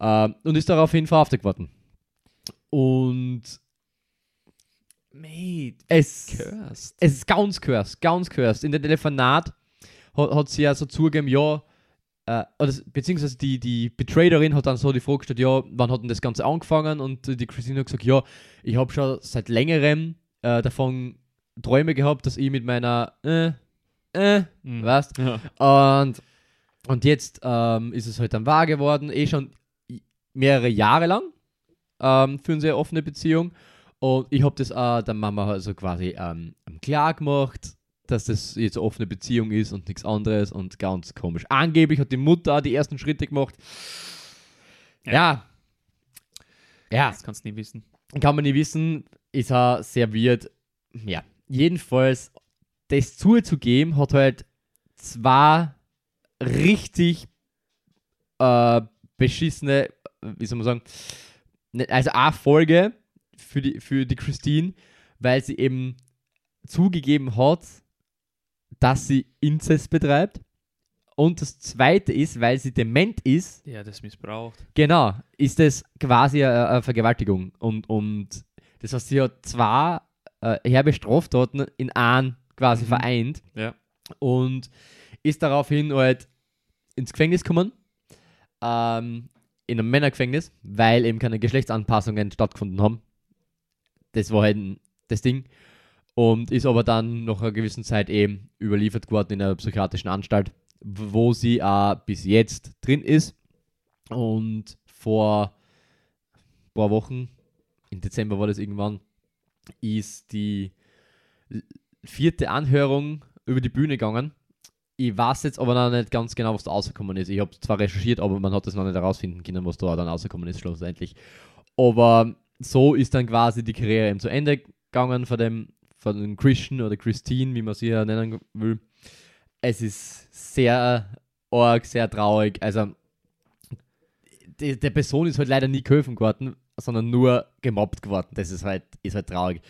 Ähm, und ist daraufhin verhaftet worden. Und Mate, es, cursed. es ist ganz cursed, ganz cursed. In dem Telefonat hat, hat sie ja so zugegeben, ja, äh, beziehungsweise die, die Betrayerin hat dann so die Frage gestellt, ja, wann hat denn das Ganze angefangen? Und die Christine hat gesagt, ja, ich habe schon seit längerem äh, davon Träume gehabt, dass ich mit meiner, äh, äh, Mhm. weißt Ja. und, und jetzt ähm, ist es halt dann wahr geworden, eh schon mehrere Jahre lang ähm, für eine sehr offene Beziehung. Und ich habe das äh, der Mama also quasi ähm, klar gemacht, dass das jetzt eine offene Beziehung ist und nichts anderes und ganz komisch. Angeblich hat die Mutter auch die ersten Schritte gemacht. Ja. Ja, Das kannst du nie wissen. kann man nicht wissen, ist auch sehr weird. Ja, jedenfalls, das zuzugeben, hat halt zwei richtig äh, beschissene, wie soll man sagen, ne- also eine Folge für die, für die Christine, weil sie eben zugegeben hat, dass sie Inzest betreibt. Und das zweite ist, weil sie dement ist, Ja, das missbraucht. Genau, ist das quasi eine, eine Vergewaltigung. Und, und das heißt, sie hat zwei äh, herbe Straftaten in einen quasi Mhm. vereint Ja. und ist daraufhin halt ins Gefängnis gekommen. Ähm, in einem Männergefängnis, weil eben keine Geschlechtsanpassungen stattgefunden haben. Das war halt das Ding. Und ist aber dann nach einer gewissen Zeit eben überliefert worden in einer psychiatrischen Anstalt, wo sie auch bis jetzt drin ist. Und vor ein paar Wochen, im Dezember war das irgendwann, ist die vierte Anhörung über die Bühne gegangen. Ich weiß jetzt aber noch nicht ganz genau, was da rausgekommen ist. Ich habe zwar recherchiert, aber man hat das noch nicht herausfinden können, was da dann rausgekommen ist, schlussendlich. Aber so ist dann quasi die Karriere eben zu Ende gegangen von dem, von dem Christian oder Christine, wie man sie ja nennen will. Es ist sehr arg, sehr traurig. Also, die, der Person ist halt leider nie geholfen geworden, sondern nur gemobbt geworden. Das ist halt, ist halt traurig.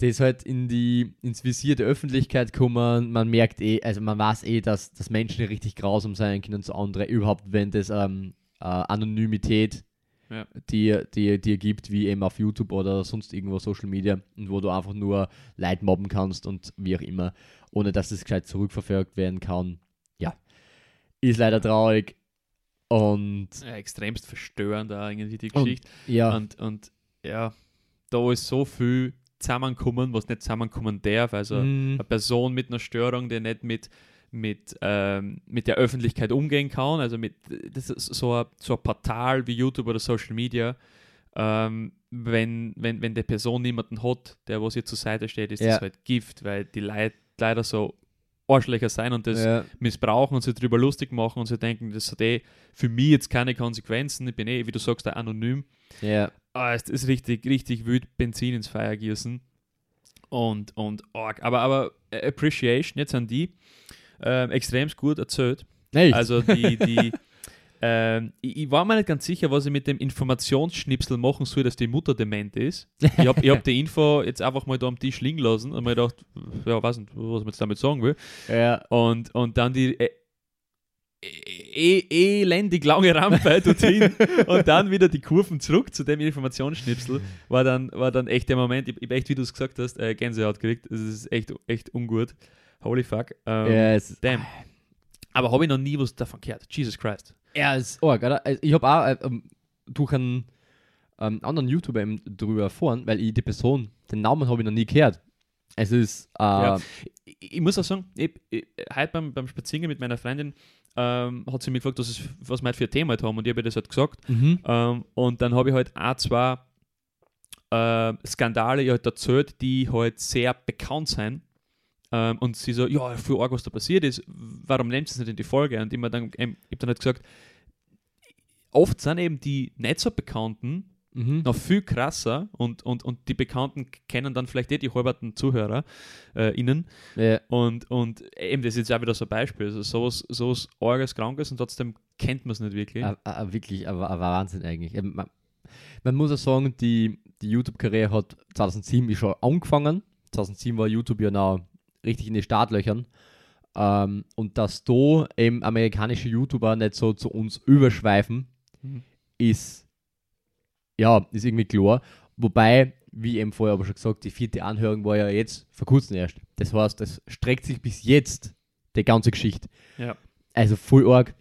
Der ist halt in die, ins Visier der Öffentlichkeit gekommen. Man merkt eh, also man weiß eh, dass, dass Menschen richtig grausam sein können zu anderen, überhaupt wenn das ähm, äh, Anonymität Ja. die die dir gibt, wie eben auf YouTube oder sonst irgendwo Social Media und wo du einfach nur Leid mobben kannst und wie auch immer, ohne dass es gescheit zurückverfolgt werden kann. Ja, ist leider traurig und Ja, extremst verstörend auch irgendwie die Und- Geschichte. ja, Und, und ja, da ist so viel zusammenkommen, was nicht zusammenkommen darf. Also mm, eine Person mit einer Störung, die nicht mit, mit, ähm, mit der Öffentlichkeit umgehen kann, also mit das ist so ein, so ein Portal wie YouTube oder Social Media, ähm, wenn, wenn, wenn die Person niemanden hat, der was ihr zur Seite steht, ist Ja. das halt Gift, weil die Leute leider so Arschlöcher sein und das ja, missbrauchen und sich darüber lustig machen und sie denken, das hat eh für mich jetzt keine Konsequenzen, ich bin eh, wie du sagst, da anonym. ja, Ah, es ist richtig, richtig wild Benzin ins Feuer gießen. Und, und arg. Aber, aber äh, Appreciation jetzt an die ähm, extrem gut erzählt. Echt? Also die, die ähm, ich, ich war mir nicht ganz sicher, was ich mit dem Informationsschnipsel machen soll, dass die Mutter dement ist. Ich habe hab die Info jetzt einfach mal da am Tisch liegen lassen und mir gedacht, ja, weiß nicht, was man jetzt damit sagen will. ja, Und, und dann die äh, eh, eh, elendig lange Rampe dorthin und dann wieder die Kurven zurück zu dem Informationsschnipsel war dann, war dann echt der Moment, ich, ich echt, wie du es gesagt hast, äh, Gänsehaut gekriegt. Es ist echt, echt ungut. Holy fuck. Ähm, ja, es ist, Damn. Aber habe ich noch nie was davon gehört. Jesus Christ. ja, es ist arg, oder? Ich habe auch äh, ähm, durch einen ähm, anderen YouTuber eben drüber erfahren, weil ich die Person, den Namen habe ich noch nie gehört. Es ist, äh, Ja. Ich, ich muss auch sagen, ich, ich, heute beim, beim Spaziergehen mit meiner Freundin ähm, hat sie mich gefragt, was, es, was wir heute für ein Thema heute haben und ich habe ihr das halt gesagt. mhm. Ähm, und dann habe ich halt auch zwei äh, Skandale halt erzählt, die halt sehr bekannt sind. Ähm, und sie so, ja, viel arg, was da passiert ist, warum nehmt ihr es nicht in die Folge? Und ich, mir dann, ähm, ich habe dann halt gesagt, oft sind eben die nicht so Bekannten Mhm. noch viel krasser und, und, und die Bekannten kennen dann vielleicht eh die halberten Zuhörer äh, innen. Ja. Und, und eben, das ist jetzt auch wieder so ein Beispiel. Also sowas, sowas arges, krankes und trotzdem kennt man es nicht wirklich. Ah, ah, wirklich, aber, aber Wahnsinn eigentlich. Eben, Man, man muss auch sagen, die, die YouTube-Karriere hat 2007 ist schon angefangen. 2007 war YouTube ja noch richtig in die Startlöchern. Ähm, und dass da eben amerikanische YouTuber nicht so zu uns überschweifen, Mhm. ist ja, ist irgendwie klar. Wobei, wie eben vorher aber schon gesagt, die vierte Anhörung war ja jetzt vor kurzem erst. Das heißt, es streckt sich bis jetzt die ganze Geschichte. Ja. Also voll arg.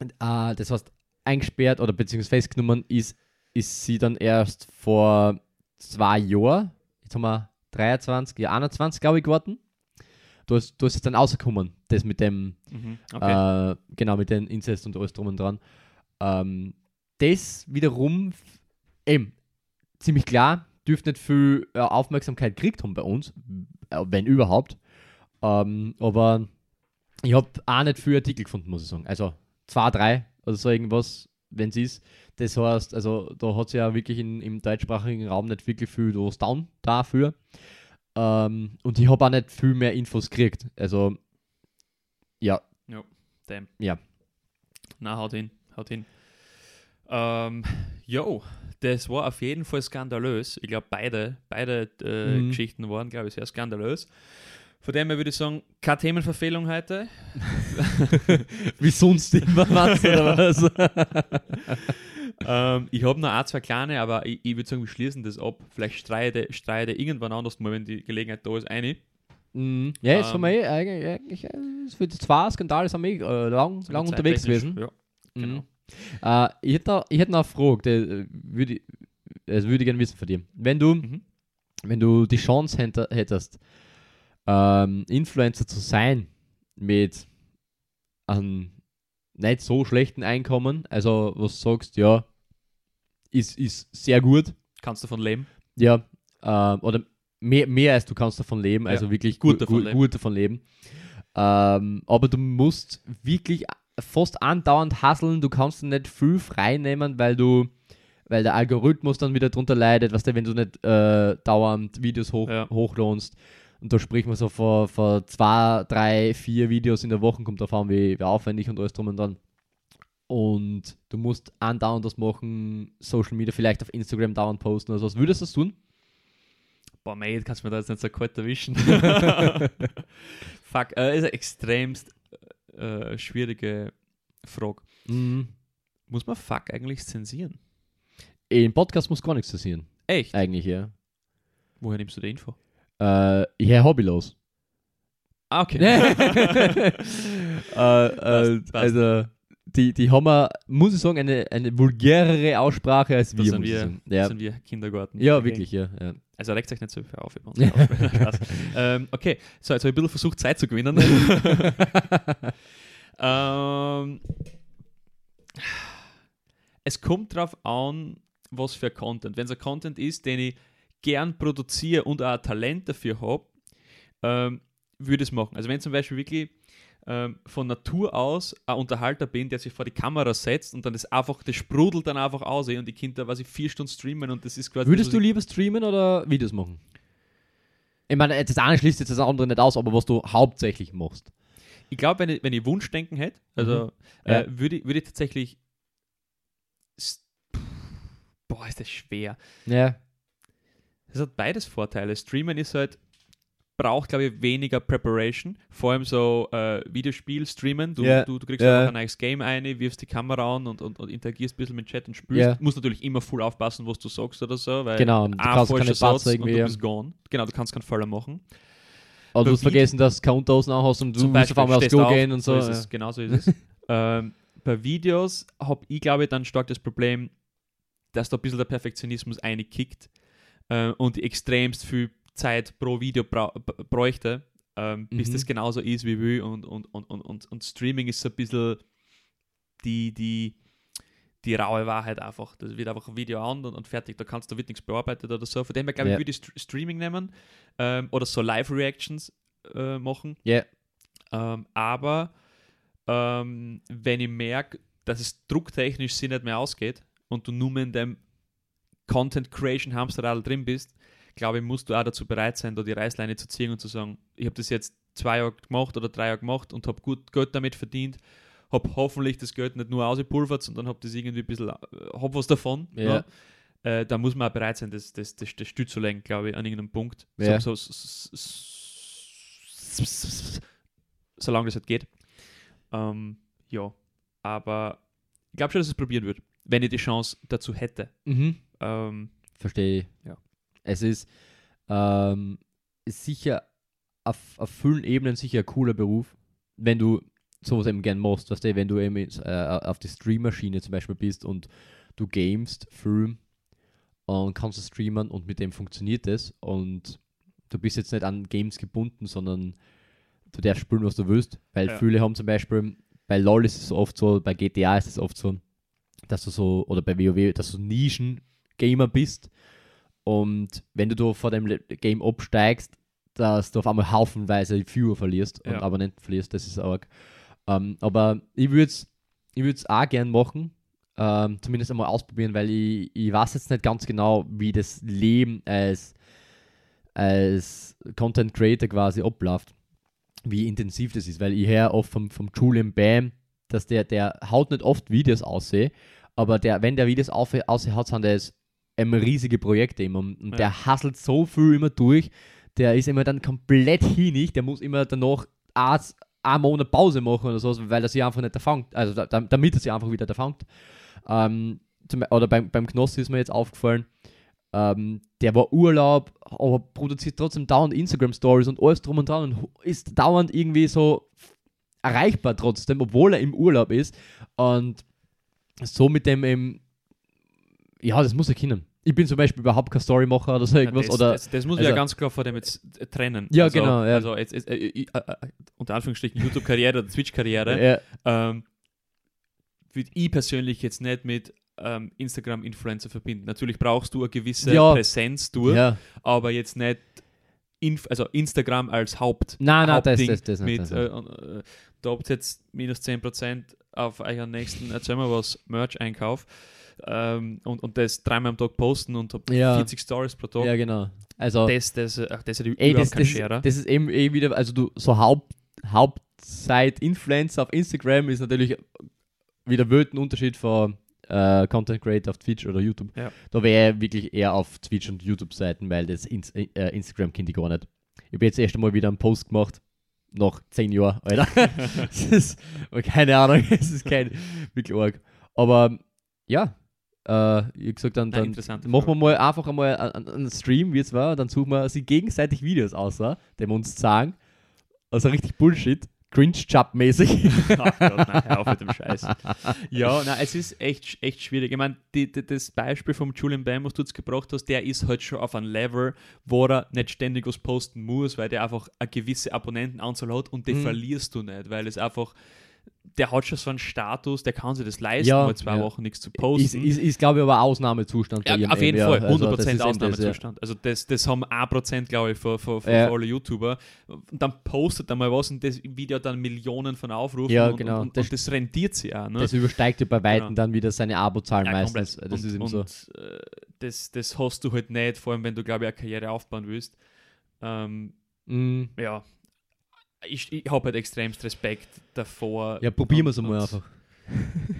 Und, äh, das heißt, eingesperrt oder beziehungsweise festgenommen ist, ist sie dann erst vor zwei Jahren, jetzt haben wir 23, ja 21 glaube ich geworden. Du hast, du hast es dann rausgekommen, das mit dem, Mhm. Okay. äh, genau, mit den Inzest und alles drum und dran. Ähm, das wiederum, eben, ziemlich klar, dürfte nicht viel äh, Aufmerksamkeit gekriegt haben bei uns, äh, wenn überhaupt. Ähm, aber ich habe auch nicht viel Artikel gefunden, muss ich sagen. Also zwei, drei oder so irgendwas, wenn es ist. Das heißt, also da hat es ja wirklich in, im deutschsprachigen Raum nicht wirklich viel was down dafür. Ähm, und ich habe auch nicht viel mehr Infos gekriegt. Also, ja, Damn. Ja. Na, haut hin, haut hin. Ähm, jo, das war auf jeden Fall skandalös. Ich glaube, beide, beide äh, Mhm. Geschichten waren, glaube ich, sehr skandalös. Von dem her würde ich sagen, keine Themenverfehlung heute. Wie sonst immer was, oder was? ähm, ich habe noch ein, zwei kleine, aber ich, ich würde sagen, wir schließen das ab. Vielleicht streite, streite irgendwann anders mal, wenn die Gelegenheit da ist, eine. Mhm. Ja, jetzt Ähm. haben wir eh eigentlich, eigentlich äh, für die zwei Skandale sind wir eh, äh, lang, So lang unterwegs gewesen. Ja, genau. Mhm. Äh, ich hätte noch, ich hätte noch eine Frage, die äh, würde ich, das würde ich gerne wissen von dir. Wenn du, Mhm. wenn du die Chance hätte, hättest, ähm, Influencer zu sein mit einem nicht so schlechten Einkommen, also was du sagst, ja, ist, ist sehr gut, Kannst du davon leben? ja, ähm, oder mehr, mehr als du kannst davon leben, Ja, also wirklich gut gut, davon gut, leben. gut davon leben. Ähm, aber du musst wirklich fast andauernd hasseln, du kannst nicht viel frei nehmen, weil du, weil der Algorithmus dann wieder drunter leidet, was du, wenn du nicht äh, dauernd Videos hoch, Ja. hochlohnst. Und da spricht man so vor, vor zwei, drei, vier Videos in der Woche, kommt davon, wie, wie aufwendig und alles drum und dran. Und du musst andauernd das machen, Social Media, vielleicht auf Instagram dauernd posten oder sowas. Würdest du das tun? Boah, mate, kannst du mir da jetzt nicht so kalt erwischen. Fuck, äh, ist eine extremst äh, schwierige Frage. Mhm. Muss man Fuck eigentlich zensieren? Im Podcast muss gar nichts passieren. Echt? Eigentlich, ja. Woher nimmst du die Info? Äh, ja, hobbylos. Ah, okay. äh, äh. Also, die, die haben, wir, muss ich sagen, eine, eine vulgärere Aussprache als Das wir. sind muss ich wir, das Ja, sind wir Kindergarten. ja Okay. wirklich, ja. ja. Also regt euch nicht so viel auf über uns. Ähm, okay, so, jetzt habe ich ein bisschen versucht, Zeit zu gewinnen. ähm, es kommt drauf an, was für Content. Wenn es ein Content ist, den ich gern produziere und auch ein Talent dafür habe, ähm, würde es machen. Also wenn zum Beispiel wirklich ähm, von Natur aus ein Unterhalter bin, der sich vor die Kamera setzt und dann das einfach, das sprudelt dann einfach aus und die Kinder, was ich vier Stunden streamen und das ist quasi Würdest das, du lieber streamen oder Videos machen? Ich meine, das eine schließt jetzt das andere nicht aus, aber was du hauptsächlich machst. Ich glaube, wenn ich, wenn ich Wunschdenken hätte, also Mhm. Ja. äh, würde ich, würde ich tatsächlich. Boah, ist das schwer. Ja. Das hat beides Vorteile. Streamen ist halt, braucht, glaube ich, weniger Preparation. Vor allem so äh, Videospiel streamen. Du, Ja. du, du kriegst Ja. einfach ein neues Game ein, wirfst die Kamera an und, und, und interagierst ein bisschen mit Chat und spielst. Ja. Musst natürlich immer voll aufpassen, was du sagst oder so, weil Genau, du ein kannst keine Satz und du ja. bist gone. Genau, du kannst keinen Fehler machen. Aber du hast vergessen, dass du Unterhosen anhast und du musst auf einmal aufs Klo auf, gehen und so. ist es, genau so ist es. ähm, bei Videos habe ich, glaube ich, dann stark das Problem, dass da ein bisschen der Perfektionismus einkickt äh, und extremst viel Zeit pro Video bra bräuchte, ähm, bis Mhm. das genauso ist wie will und, und, und, und, und, und Streaming ist so ein bisschen die, die, die raue Wahrheit einfach. Das wird einfach ein Video an und, und fertig, da kannst du wird nichts bearbeitet oder so. Von dem her, glaube ich, Ja. würde ich St Streaming nehmen ähm, oder so Live-Reactions äh, machen. Ja. Ähm, aber ähm, wenn ich merke, dass es drucktechnisch sich nicht mehr ausgeht und du nur in dem Content Creation Hamsterrad drin bist, glaube ich, musst du auch dazu bereit sein, da die Reißleine zu ziehen und zu sagen, ich habe das jetzt zwei Jahre gemacht oder drei Jahre gemacht und habe gut Geld damit verdient, habe hoffentlich das Geld nicht nur ausgepulvert, sondern habe das irgendwie ein bisschen, äh, hab was davon. Ja. Ne? Äh, da muss man auch bereit sein, das, das, das, das Stütz zu legen, glaube ich, an irgendeinem Punkt. Ja. So, so, so, solange das halt geht. Ähm, ja, aber ich glaube schon, dass es probieren würde, wenn ich die Chance dazu hätte. Mhm. Ähm, Verstehe. Ja. Es ist ähm, ist sicher auf, auf vielen Ebenen sicher ein cooler Beruf, wenn du sowas eben gern machst, weißt du, wenn du eben äh, auf die Stream-Maschine zum Beispiel bist und du gamest, Film und kannst es streamen und mit dem funktioniert es und du bist jetzt nicht an Games gebunden, sondern du darfst spielen, was du willst, weil Ja. viele haben zum Beispiel, bei LoL ist es oft so, bei GTA ist es oft so, dass du so, oder bei WoW, dass du Nischen-Gamer bist und wenn du da vor dem Game absteigst, dass du auf einmal haufenweise Viewer verlierst und Ja. Abonnenten verlierst, das ist arg. Ähm, aber ich würde es ich würd's auch gern machen, ähm, zumindest einmal ausprobieren, weil ich, ich weiß jetzt nicht ganz genau, wie das Leben als, als Content Creator quasi abläuft, wie intensiv das ist, weil ich höre oft vom, vom Julian Bam, dass der, der haut nicht oft Videos aussehen, aber der, wenn der Videos auf, aussehen hat, sind das immer riesige Projekte immer und Ja. der hasselt so viel immer durch, der ist immer dann komplett hinig, der muss immer danach ein, einen Monat Pause machen oder so, weil er sich einfach nicht erfangt, also da, damit er sich einfach wieder erfangt. Ähm, zum, oder beim, beim Knossi ist mir jetzt aufgefallen, ähm, der war Urlaub, aber produziert trotzdem dauernd Instagram-Stories und alles drum und dran und ist dauernd irgendwie so erreichbar trotzdem, obwohl er im Urlaub ist. Und so mit dem eben, ja, das muss er können. Ich bin zum Beispiel überhaupt kein Storymacher oder so irgendwas. das, oder, das, das muss also- ja ganz klar vor dem jetzt äh, trennen. Ja, also, genau, ja. Also jetzt, jetzt, äh, äh, äh, unter Anführungsstrichen YouTube-Karriere oder Twitch-Karriere. ja, ähm, würde ich persönlich jetzt nicht mit ähm, Instagram-Influencer verbinden. Natürlich brauchst du eine gewisse Ja. Präsenz durch, ja. aber jetzt nicht Inf also Instagram als Haupt Nein, nein, das, Hauptding das, das mit, das äh, nicht. äh, da habt ihr jetzt minus 10% auf euren nächsten, erzähl mal was, Merch-Einkauf ähm, und, und das dreimal am Tag posten und hab Ja. 40 Stories pro Tag. ja, genau. Also, Das, das, äh, ach, das ist ey, das, das, Scherer. das ist eben eh wieder, also du, so Haupt, Hauptzeit-Influencer auf Instagram ist natürlich wieder wild ein Unterschied von äh, Content Creator auf Twitch oder YouTube. Ja. Da wäre ich wirklich eher auf Twitch und YouTube-Seiten, weil das Ins äh, Instagram kennt ich gar nicht. Ich habe jetzt erst einmal wieder einen Post gemacht, nach zehn Jahren, Alter. ist, keine Ahnung, es ist kein wirklich arg. Aber ja, äh, ich gesagt, dann, dann machen wir mal einfach einmal einen, einen Stream, wie es war, dann suchen wir sie gegenseitig Videos aus, wir uns sagen. Also richtig Bullshit, Cringe-Chub-mäßig. Ach Gott, nein, hör auf mit dem Scheiß. Ja, nein, es ist echt, echt schwierig. Ich meine, das Beispiel vom Julian Bam, was du jetzt gebracht hast, der ist halt schon auf einem Level, wo er nicht ständig was posten muss, weil der einfach eine gewisse Abonnentenanzahl hat und die Mhm. verlierst du nicht, weil es einfach, der hat schon so einen Status, der kann sich das leisten, Ja, mal zwei ja. Wochen nichts zu ist, posten. ist, ist glaube ich, aber Ausnahmezustand Ja, auf jeden Fall, ja. Also, 100% das ist Ausnahmezustand. Also das, das haben 1%, glaube ich, von, von Ja. alle YouTuber. Und dann postet er mal was und das Video hat dann Millionen von Aufrufen Ja, und, genau. und, und, Das- und das rentiert sich auch. Ne? Das übersteigt ja bei Weitem Genau. dann wieder seine Abozahlen meistens. Das und, ist eben so. äh, das, das hast du halt nicht, vor allem wenn du, glaube ich, eine Karriere aufbauen willst. Ähm, Mm, ja, ich, ich habe halt extremst Respekt davor. ja, probieren wir es einmal einfach.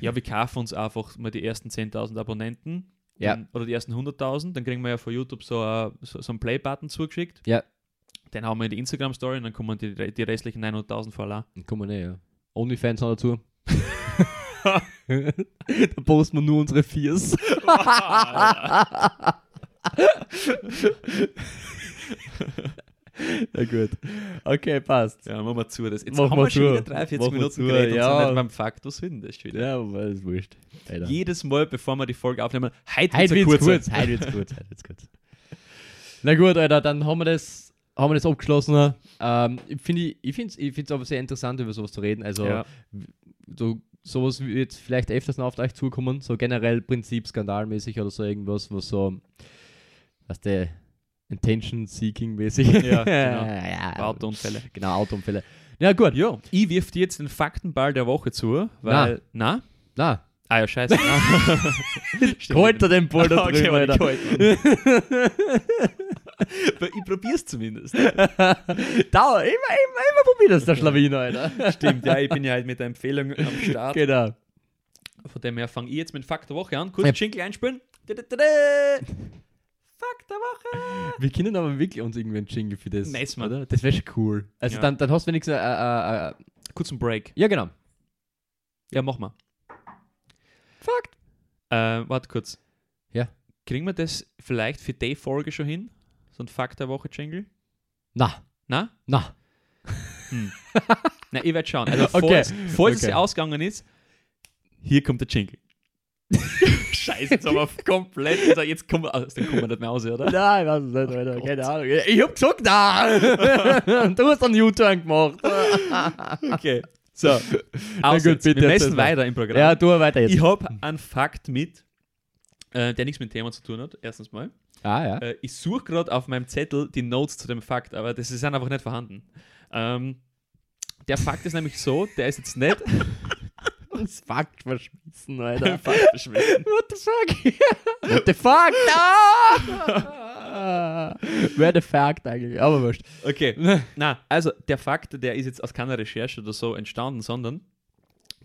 Ja, wir kaufen uns einfach mal die ersten 10.000 Abonnenten. Ja. Dann, oder die ersten 100.000. Dann kriegen wir ja von YouTube so, ein- so, so einen Play-Button zugeschickt. Ja. Den haben wir in die Instagram-Story und dann kommen die, die restlichen 900.000 voll an. Dann kommen wir nicht, ja. Onlyfans noch dazu. da posten wir nur unsere Viers. Na gut. Okay, passt. Ja, machen wir zu. Das, jetzt Machen haben wir schon zu. wieder 43 Machen wir Minuten zu, geredet ja. und sind nicht beim Faktus hin. Das ist wieder. Ja, aber ist wurscht. Alter. Jedes Mal, bevor wir die Folge aufnehmen, heute wird's wird's eine kurz. Heute wird's kurz. Heute wird's kurz. Na gut, Alter, dann haben wir das, haben wir das abgeschlossen. Ähm, ich finde ich, ich find's, ich find's aber sehr interessant, über sowas zu reden. Also, Ja. so, sowas wird vielleicht öfters noch auf euch zukommen, so generell Prinzip skandalmäßig oder so irgendwas, was so, was der Intention Seeking mäßig. Ja, genau. ja, Autounfälle. Genau, Autounfälle. Ja, gut. Ja, ich wirf dir jetzt den Faktenball der Woche zu, weil. Na? Na, Ah ja, scheiße. Stimmt. holt er den Ball da okay, drüben, warte, Alter. ich probier's zumindest. Dauer, immer, immer, immer probier das, der Schlawiner, Alter. Stimmt, ja, ich bin ja halt mit der Empfehlung am Start. Genau. Von dem her fange ich jetzt mit Fakt der Woche an. Kurz Ja. Jingle einspielen. Fakt der Woche. Wir können aber wirklich uns irgendwie einen Jingle für das. Nice, Mann. oder? Das wäre schon cool. Also Ja. dann, dann hast du wenigstens äh, äh, äh, kurzen Break. Ja, genau. Ja, mach mal. Fakt. Äh, warte kurz. Ja. Kriegen wir das vielleicht für die Folge schon hin? So ein Fakt der Woche Jingle? Na, Na? na. Na, ich werde schauen. Also, Okay. falls, falls es Okay. ausgegangen ist, hier kommt der Jingle. Scheiße, jetzt haben wir komplett. Jetzt kommen wir, aus dem kommen wir nicht mehr aus, oder? Nein, ich weiß es nicht, Alter. Keine Ahnung. Ich hab gesagt, nein. du hast einen U-Turn gemacht. Okay. So. Also, gut, bitte, wir messen weiter im Programm. Ja, tu weiter jetzt. ich habe einen Fakt mit, äh, der nichts mit dem Thema zu tun hat. Erstens mal. ah, ja. Äh, ich suche gerade auf meinem Zettel die Notes zu dem Fakt, aber das ist einfach nicht vorhanden. Ähm, der Fakt ist nämlich so, der ist jetzt nicht. Das Fakt verschmissen, Alter. Fakt verschwinden. What the fuck? What the fuck? Ah! Wer der Fakt eigentlich? Aber wurscht. Okay. Na, also der Fakt, der ist jetzt aus keiner Recherche oder so entstanden, sondern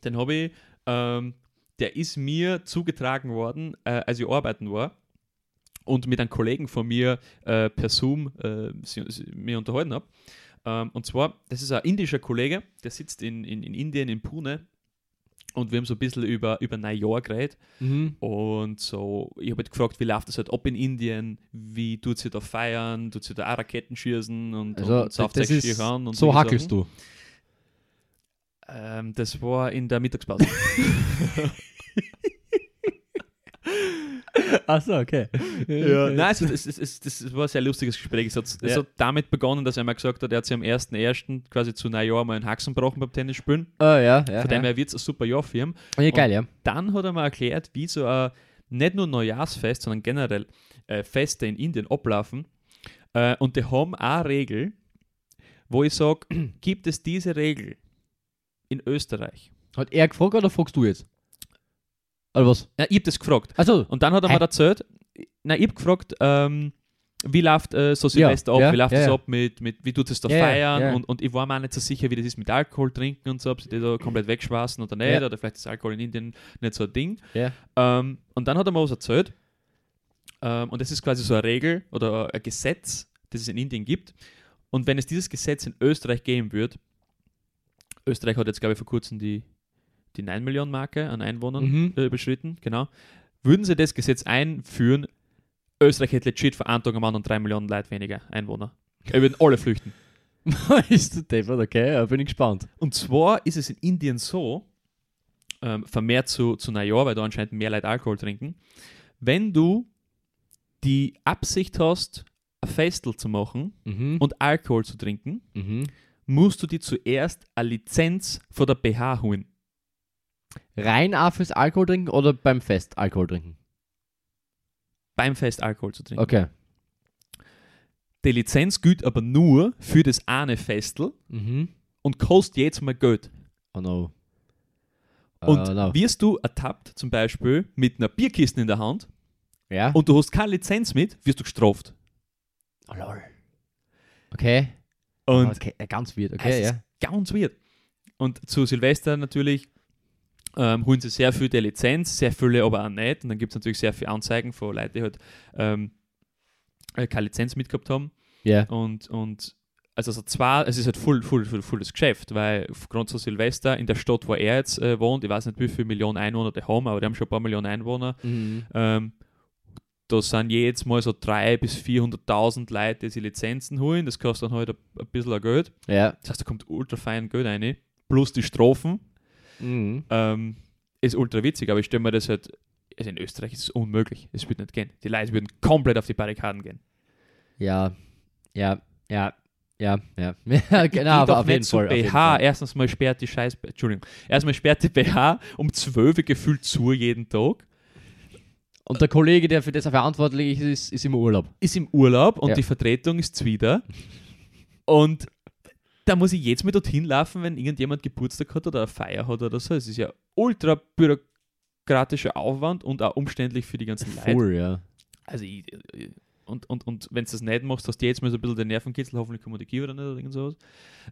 den habe ich, ähm, der ist mir zugetragen worden, äh, als ich arbeiten war und mit einem Kollegen von mir äh, per Zoom äh, sie, sie, mir unterhalten habe. Ähm, und zwar, das ist ein indischer Kollege, der sitzt in, in, in Indien, in Pune. Und wir haben so ein bisschen über, über Neujahr geredet. Mhm. Und so, ich habe halt gefragt, wie läuft das halt ab in Indien? Wie tut sie da feiern? Tut sie da auch Raketen schießen und, Also, und sauft sich an? Und so hackelst Sachen. du. Ähm, das war in der Mittagspause. Achso, okay. ja. Nein, also, das, das, das, das war ein sehr lustiges Gespräch. Es hat, es Ja. hat damit begonnen, dass er mir gesagt hat, er hat sich am 1.1. quasi zu Neujahr mal einen Haxen gebrochen beim Tennisspielen. Ah, ja, ja. Von dem her wird es ein super Jahr für ihn. ja geil, ja. Dann hat er mir erklärt, wie so ein nicht nur Neujahrsfest, sondern generell äh, Feste in Indien ablaufen. Äh, und die haben auch eine Regel, wo ich sage, gibt es diese Regel in Österreich? Hat er gefragt oder fragst du jetzt? Oder was? Ja, ich habe das gefragt. Achso, Und dann hat er mir erzählt, nein, ich habe gefragt, ähm, wie läuft äh, so Silvester ab, ja, wie läuft das ab mit, mit, wie tut es da feiern. Und, und ich war mir auch nicht so sicher, wie das ist mit Alkohol trinken und so, ob sie da komplett wegschwassen oder nicht, oder vielleicht ist Alkohol in Indien nicht so ein Ding. Ähm, und dann hat er mir was erzählt. Ähm, und das ist quasi so eine Regel oder ein Gesetz, das es in Indien gibt. Und wenn es dieses Gesetz in Österreich geben würde, Österreich hat jetzt, glaube ich, vor kurzem die, die 9 Millionen Marke an Einwohnern Mhm. äh, überschritten, genau. Würden sie das Gesetz einführen, Österreich hätte legit einem Tag am anderen 3 Millionen Leute weniger Einwohner. Wir würden alle flüchten. ist du deppert, okay, ja, bin ich gespannt. Und zwar ist es in Indien so, ähm, vermehrt zu, zu Neujahr, weil da anscheinend mehr Leute Alkohol trinken, wenn du die Absicht hast, ein Festel zu machen Mhm. und Alkohol zu trinken, mhm. musst du dir zuerst eine Lizenz von der BH holen. Rein auch fürs Alkohol trinken oder beim Fest Alkohol trinken? Beim Fest Alkohol zu trinken. Okay. Die Lizenz gilt aber nur für das eine Festel Mhm. und kostet jetzt mal Geld. Oh no. Und oh no. wirst du ertappt, zum Beispiel mit einer Bierkiste in der Hand Ja? und du hast keine Lizenz mit, wirst du gestraft. oh lol. Okay. Und okay. äh, Ganz weird, okay, ja. ganz weird. Und zu Silvester natürlich ähm, holen sie sehr viel der Lizenz, sehr viele aber auch nicht. Und dann gibt es natürlich sehr viele Anzeigen von Leuten, die halt ähm, äh, keine Lizenz mitgehabt haben. Ja. Und, und also, also zwar, es ist halt voll, voll, voll, voll das Geschäft, weil aufgrund zu Silvester in der Stadt, wo er jetzt äh, wohnt, ich weiß nicht, wie viele Millionen Einwohner die haben, aber die haben schon ein paar Millionen Einwohner. Mhm. Ähm, da sind jedes Mal so 300.000 bis 400.000 Leute, die sich Lizenzen holen. Das kostet dann halt ein, ein bisschen Geld. Ja. Das heißt, da kommt ultra fein Geld rein. Plus die Strophen. Mhm. Ähm, ist ultra witzig, aber ich stelle mir das halt. Also in Österreich ist es unmöglich. Es wird nicht gehen. Die Leute würden komplett auf die Barrikaden gehen. Ja. Ja. Ja. Ja. Ja. genau, aber auf jeden Fall. auf jeden BH. Fall. Erstens mal sperrt die Scheiß. Entschuldigung. Erstmal sperrt die BH um 12 Uhr gefühlt zu jeden Tag. Und der Kollege, der für das verantwortlich ist, ist, ist im Urlaub. Ist im Urlaub und Ja. die Vertretung ist wieder. Und da muss ich jetzt mal dorthin laufen, wenn irgendjemand Geburtstag hat oder eine Feier hat oder so. Es ist ja ultra bürokratischer Aufwand und auch umständlich für die ganzen Leute. Voll, ja. Also ich, und, und, und wenn du das nicht machst, hast du jetzt mal so ein bisschen den Nervenkitzel, hoffentlich kommen die dann nicht oder irgend sowas.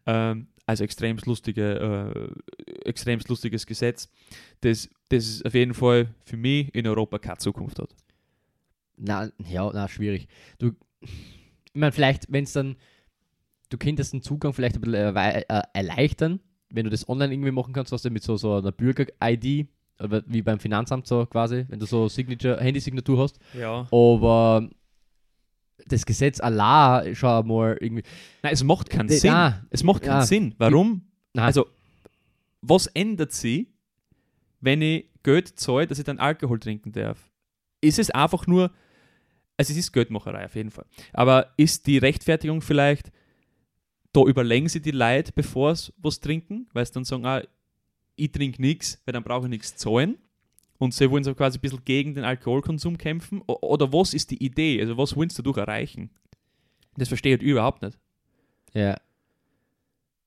Ähm, also extrem lustige, äh, extrem lustiges Gesetz, das, das auf jeden Fall für mich in Europa keine Zukunft hat. Na, ja, na, schwierig. Du, ich meine, vielleicht, wenn es dann, du könntest den Zugang vielleicht ein bisschen erwei- äh, erleichtern, wenn du das online irgendwie machen kannst, was du mit so, so einer Bürger-ID, wie beim Finanzamt so quasi, wenn du so Signature, Handysignatur hast. Ja. Aber das Gesetz allein schon mal irgendwie. Nein, es macht keinen Sinn. nein. Es macht keinen Ja. Sinn. Warum? Nein. Also, was ändert sie, wenn ich Geld zahle, dass ich dann Alkohol trinken darf? Ist es einfach nur, also es ist Geldmacherei auf jeden Fall, aber ist die Rechtfertigung vielleicht, da überlegen sie die Leute, bevor sie was trinken, weil sie dann sagen, ah, ich trinke nichts, weil dann brauche ich nichts zahlen. Und sie wollen so quasi ein bisschen gegen den Alkoholkonsum kämpfen. Oder was ist die Idee? Also was wollen sie dadurch erreichen? Das verstehe ich überhaupt nicht. Ja.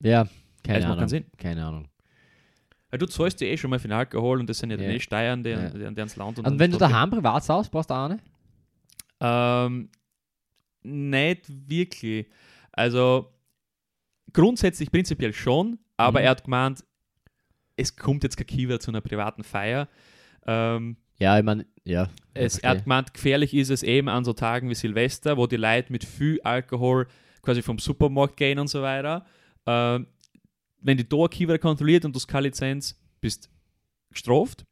Ja, keine Es macht Ahnung. keinen Sinn. Keine Ahnung. Weil du zahlst ja eh schon mal für den Alkohol und das sind ja, Ja. dann eh Steuern, die, Ja. die, die ans Land und Und an wenn du daheim privat saust, brauchst du auch eine? Ähm, nicht wirklich. Also grundsätzlich prinzipiell schon, aber Mhm. er hat gemeint, es kommt jetzt kein Kiewer zu einer privaten Feier. Ähm, Ja, ich meine, ja. es, er hat gemeint, gefährlich ist es eben an so Tagen wie Silvester, wo die Leute mit viel Alkohol quasi vom Supermarkt gehen und so weiter. Ähm, wenn die da Kiewer kontrolliert und du hast keine Lizenz, bist gestraft.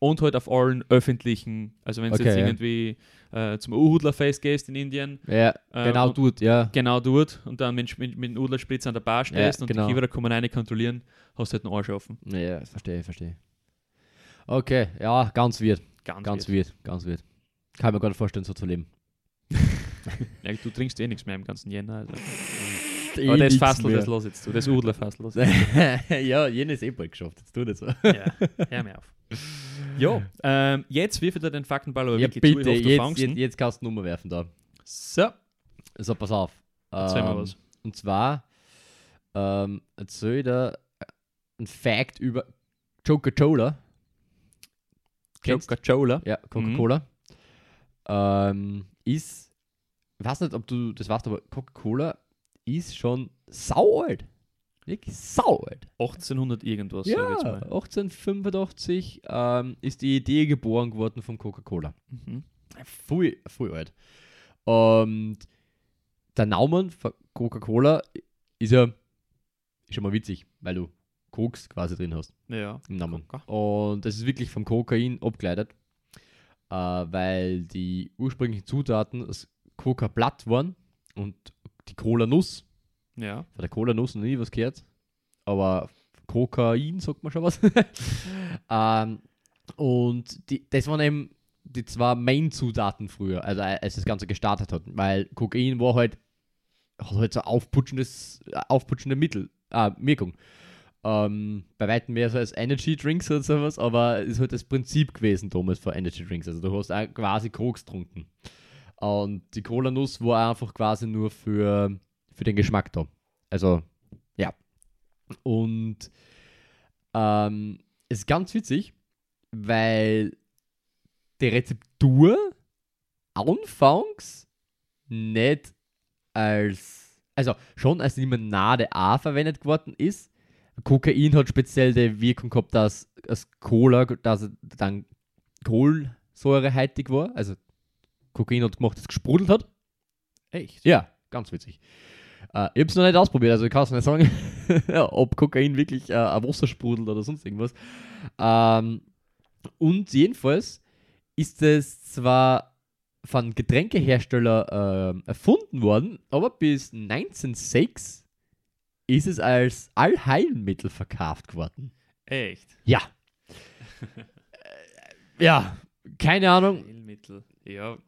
Und halt auf allen öffentlichen, also wenn du Okay, jetzt ja. irgendwie äh, zum Uhudlerfest gehst in Indien, Ja, Ähm, genau und- tut, ja. genau dort und dann mit, mit, mit dem Udlerspritz an der Bar stehst und genau. die Kiewerer kommen rein kontrollieren, hast du halt einen Arsch offen. Ja, ja, verstehe, verstehe. Okay, ja, ganz weird. Ganz, Ganz weird. weird, ganz weird. Kann mir gar nicht vorstellen, so zu leben. Ja, du trinkst eh nichts mehr im ganzen Jänner. Also. Aber das Fassel, das los jetzt du. Das Udlerfassel los. ja, jenes ist eh bald geschafft. Jetzt tu das so. ja, hör mir auf. Jo, ähm, jetzt wirf dir den Faktenball aber Ja, wirklich bitte, zu. Ich hoffe, du jetzt, fangst jetzt, jetzt kannst du Nummer werfen da. So, So, pass auf. erzähl mal Ähm, was. Und zwar ähm, erzähl da ein Fact über Coca-Cola. Coca-Cola. Ja, Coca-Cola. Ähm, ist, ich weiß nicht, ob du das weißt, aber Coca-Cola ist schon sau alt. Wirklich sau alt. 1800 irgendwas, Ja, jetzt mal. 1885 ähm, ist die Idee geboren geworden von Coca-Cola. Mhm. Voll, voll alt. Und der Naumann von Coca-Cola ist ja ist schon mal witzig, weil du Koks quasi drin hast Ja. im Namen. Coca. Und das ist wirklich vom Kokain abgeleitet, äh, weil die ursprünglichen Zutaten das Coca-Blatt waren und die Cola-Nuss. Ja. Von der Cola-Nuss noch nie was gehört, aber Kokain sagt man schon was. ähm, und die, das waren eben die zwei Main-Zutaten früher, also äh, als das Ganze gestartet hat, weil Kokain war halt, hat halt so aufputschendes, äh, aufputschende Mittel, äh, Wirkung. Ähm, bei weitem mehr so als Energy Drinks oder sowas, aber es ist halt das Prinzip gewesen damals für Energy Drinks. Also du hast auch quasi Koks getrunken. Und die Cola-Nuss war einfach quasi nur für, für den Geschmack da. Also, ja. Und ähm, es ist ganz witzig, weil die Rezeptur anfangs nicht als, also schon als Limonade A verwendet worden ist. Kokain hat speziell die Wirkung gehabt, dass das Cola, dass dann kohlensäurehaltig war. Also Kokain hat gemacht, dass es gesprudelt hat. Echt? Ja, ganz witzig. Äh, ich habe es noch nicht ausprobiert, also ich kann es nicht sagen, ob Kokain wirklich äh, ein Wasser sprudelt oder sonst irgendwas. Ähm, und jedenfalls ist es zwar von Getränkehersteller ähm, erfunden worden, aber bis 1906 ist es als Allheilmittel verkauft geworden. Echt? Ja. Äh, ja, keine Ahnung. Heilmittel. Ja.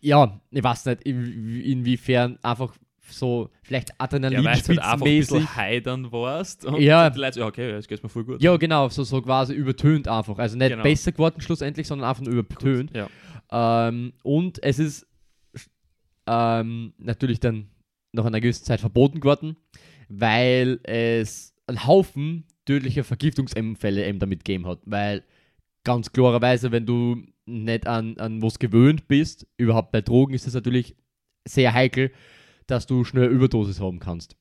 Ja, ich weiß nicht, in- inwiefern einfach so vielleicht Ja, weil du halt einfach ein bisschen heidern warst. Und Ja. die Leute ja, okay, jetzt geht's mir voll gut. Ja, genau, so, so quasi übertönt einfach. Also nicht Genau. besser geworden schlussendlich, sondern einfach nur übertönt. Ja. Ähm, und es ist ähm, natürlich dann nach einer gewissen Zeit verboten geworden, weil es einen Haufen tödlicher Vergiftungsunfälle eben damit gegeben hat. Weil ganz klarerweise, wenn du nicht an, an was gewöhnt bist, überhaupt bei Drogen ist es natürlich sehr heikel, dass du schnell Überdosis haben kannst.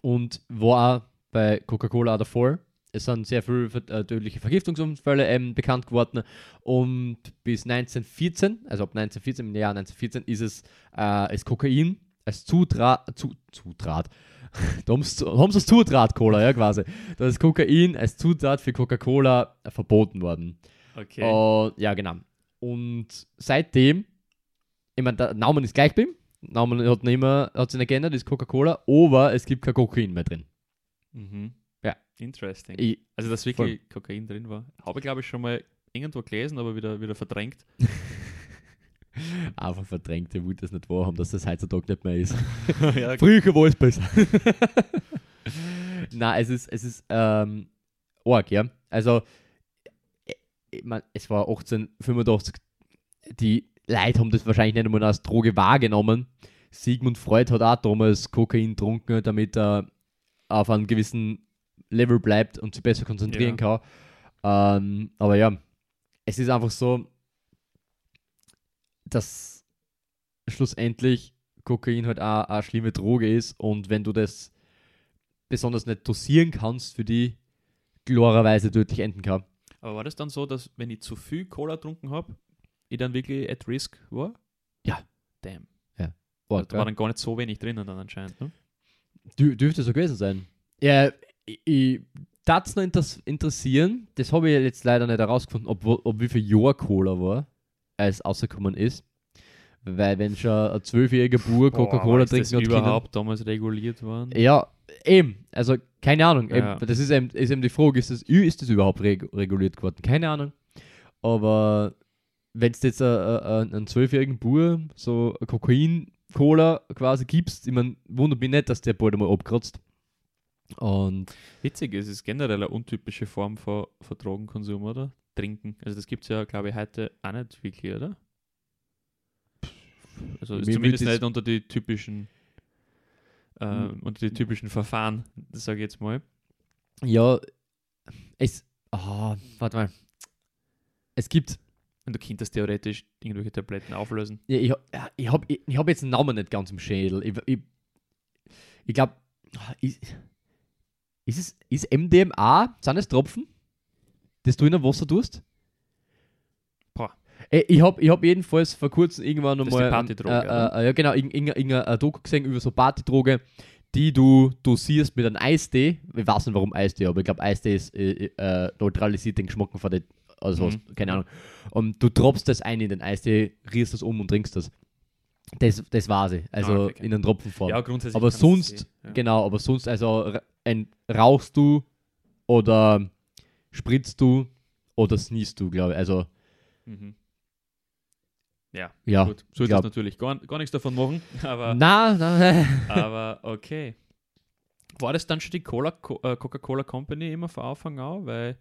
Und war auch bei Coca-Cola auch davor. Es sind sehr viele äh, tödliche Vergiftungsunfälle ähm, bekannt geworden. Und bis 1914, also ab 1914, im Jahr 1914, ist es äh, ist Kokain als Zutrat, zu, Zutrat, da haben sie das Zutat Cola, ja quasi. Da ist Kokain als Zutat für Coca-Cola verboten worden. Okay. Und, ja, genau. Und seitdem, ich meine, der Name ist gleich geblieben. Der Name hat nicht mehr, hat sich nicht geändert, ist Coca-Cola, aber es gibt kein Kokain mehr drin. Mhm. Ja. Interesting. Ich, also, dass wirklich Kokain drin war. Habe ich, glaube ich, schon mal irgendwo gelesen, aber wieder, wieder verdrängt. einfach verdrängte Wut, das nicht wahrhaben, dass das heutzutage nicht mehr ist. ja, Früher war es besser. Nein, es ist, es ist ähm, arg, ja. Also, ich, mein, es war 1885, die Leute haben das wahrscheinlich nicht einmal als Droge wahrgenommen. Sigmund Freud hat auch damals Kokain getrunken, damit er auf einem gewissen Level bleibt und sich besser konzentrieren kann. Ähm, aber ja, es ist einfach so, dass schlussendlich Kokain halt auch eine schlimme Droge ist und wenn du das besonders nicht dosieren kannst, für die klarerweise tödlich enden kann. Aber war das dann so, dass wenn ich zu viel Cola getrunken habe, ich dann wirklich at risk war? Ja. Damn. Arg, Da war dann gar nicht so wenig drinnen dann anscheinend. Ne? Dür dürfte so gewesen sein. Ja, ich, ich darf es noch inter interessieren, das habe ich jetzt leider nicht herausgefunden, ob, ob wie viel Jahr Cola war, als es rausgekommen ist. Weil wenn schon ein zwölfjähriger Bur Coca-Cola das hat überhaupt damals reguliert worden? Ja, eben. Also keine Ahnung. Ja. Eben, das ist eben, ist eben die Frage, ist das, ist das überhaupt reg reguliert geworden? Keine Ahnung. Aber wenn es jetzt einen zwölfjährigen Bur so Kokain-Cola quasi gibst, ich meine, wundert mich nicht, dass der bald einmal abkratzt. Und Witzig, es ist generell eine untypische Form von, von Drogenkonsum, oder? Trinken. Also das gibt es ja, glaube ich, heute auch nicht wirklich, oder? Also ist zumindest nicht unter die typischen äh, Hm. unter die typischen Verfahren, sage ich jetzt mal. ja, es. Ah, warte mal. Es gibt. Und du könntest theoretisch irgendwelche Tabletten auflösen. Ja, ich, hab- ja, ich habe ich, ich hab jetzt den Namen nicht ganz im Schädel. Ich, ich, ich glaube, ist, ist, es, ist MDMA, sind es Tropfen, das du in der Wasser tust? Äh, Ich habe ich hab jedenfalls vor kurzem irgendwann nochmal. Partydroge, äh, äh, ja, genau, irgendeine irgendein, irgendein Doku gesehen über so Partydroge, die du dosierst mit einem Eistee. Ich weiß nicht warum Eistee, aber ich glaube, Eistee ist, äh, äh, neutralisiert den Geschmack von der. Also, was, Mhm. keine Ahnung. Und du tropfst das ein in den Eistee, rührst das um und trinkst das. Das, das war sie. Also Ah, okay, in einer Tropfenform. Ja, grundsätzlich. aber sonst, ja. genau, aber sonst, also ein, rauchst du oder spritzt du oder sneezest du, glaube ich. Also, Mhm. Ja, ja. gut. So ist das natürlich gar, gar nichts davon machen, aber, Na, na, aber okay. War das dann schon die äh, Coca-Cola Company immer von Anfang an? Weil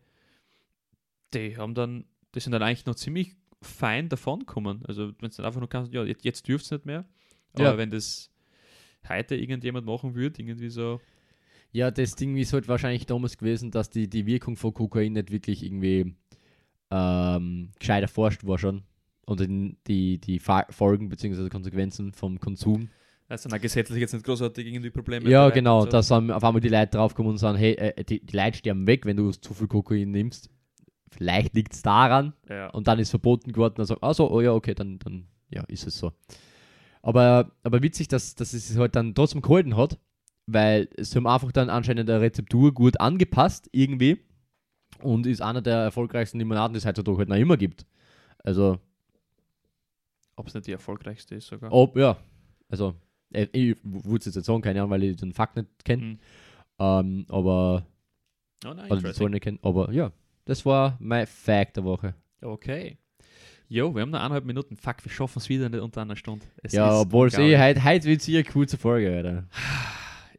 die haben dann, die sind dann eigentlich noch ziemlich fein davon gekommen. Also wenn es dann einfach nur kannst, ja, jetzt, jetzt dürft es nicht mehr. Aber Ja. wenn das heute irgendjemand machen würde, irgendwie so, Ja, das Ding ist halt wahrscheinlich damals gewesen, dass die, die Wirkung von Kokain nicht wirklich irgendwie ähm, gescheit erforscht war schon. Und in die, die Folgen bzw. Konsequenzen vom Konsum. also auch gesetzlich jetzt nicht großartig irgendwie Probleme. ja, genau, so. dass dann auf einmal die Leute draufkommen und sagen, hey, äh, die, die Leute sterben weg, wenn du zu viel Kokain nimmst. Vielleicht liegt es daran. Ja. Und dann ist verboten geworden. Dann sagt, also, oh ja, okay, dann, dann ja, ist es so. Aber, aber witzig, dass, dass es sich halt dann trotzdem gehalten hat, weil sie haben einfach dann anscheinend der Rezeptur gut angepasst, irgendwie. Und ist einer der erfolgreichsten Limonaden, die es heutzutage halt noch immer gibt. Also, Ob es nicht die erfolgreichste ist sogar. ob, ja. Also, äh, ich würde es jetzt sagen, keine Ahnung, weil ich den Fakt nicht kenne. Mhm. Ähm, aber, Oh, nein, also. Zahl nicht kenne. Aber ja, das war mein Fact der Woche. Okay. Jo, wir haben noch eineinhalb Minuten. Fuck, wir schaffen es wieder nicht unter einer Stunde. Es ja, obwohl es eh, heute, heute wird es eine kurze Folge, Alter.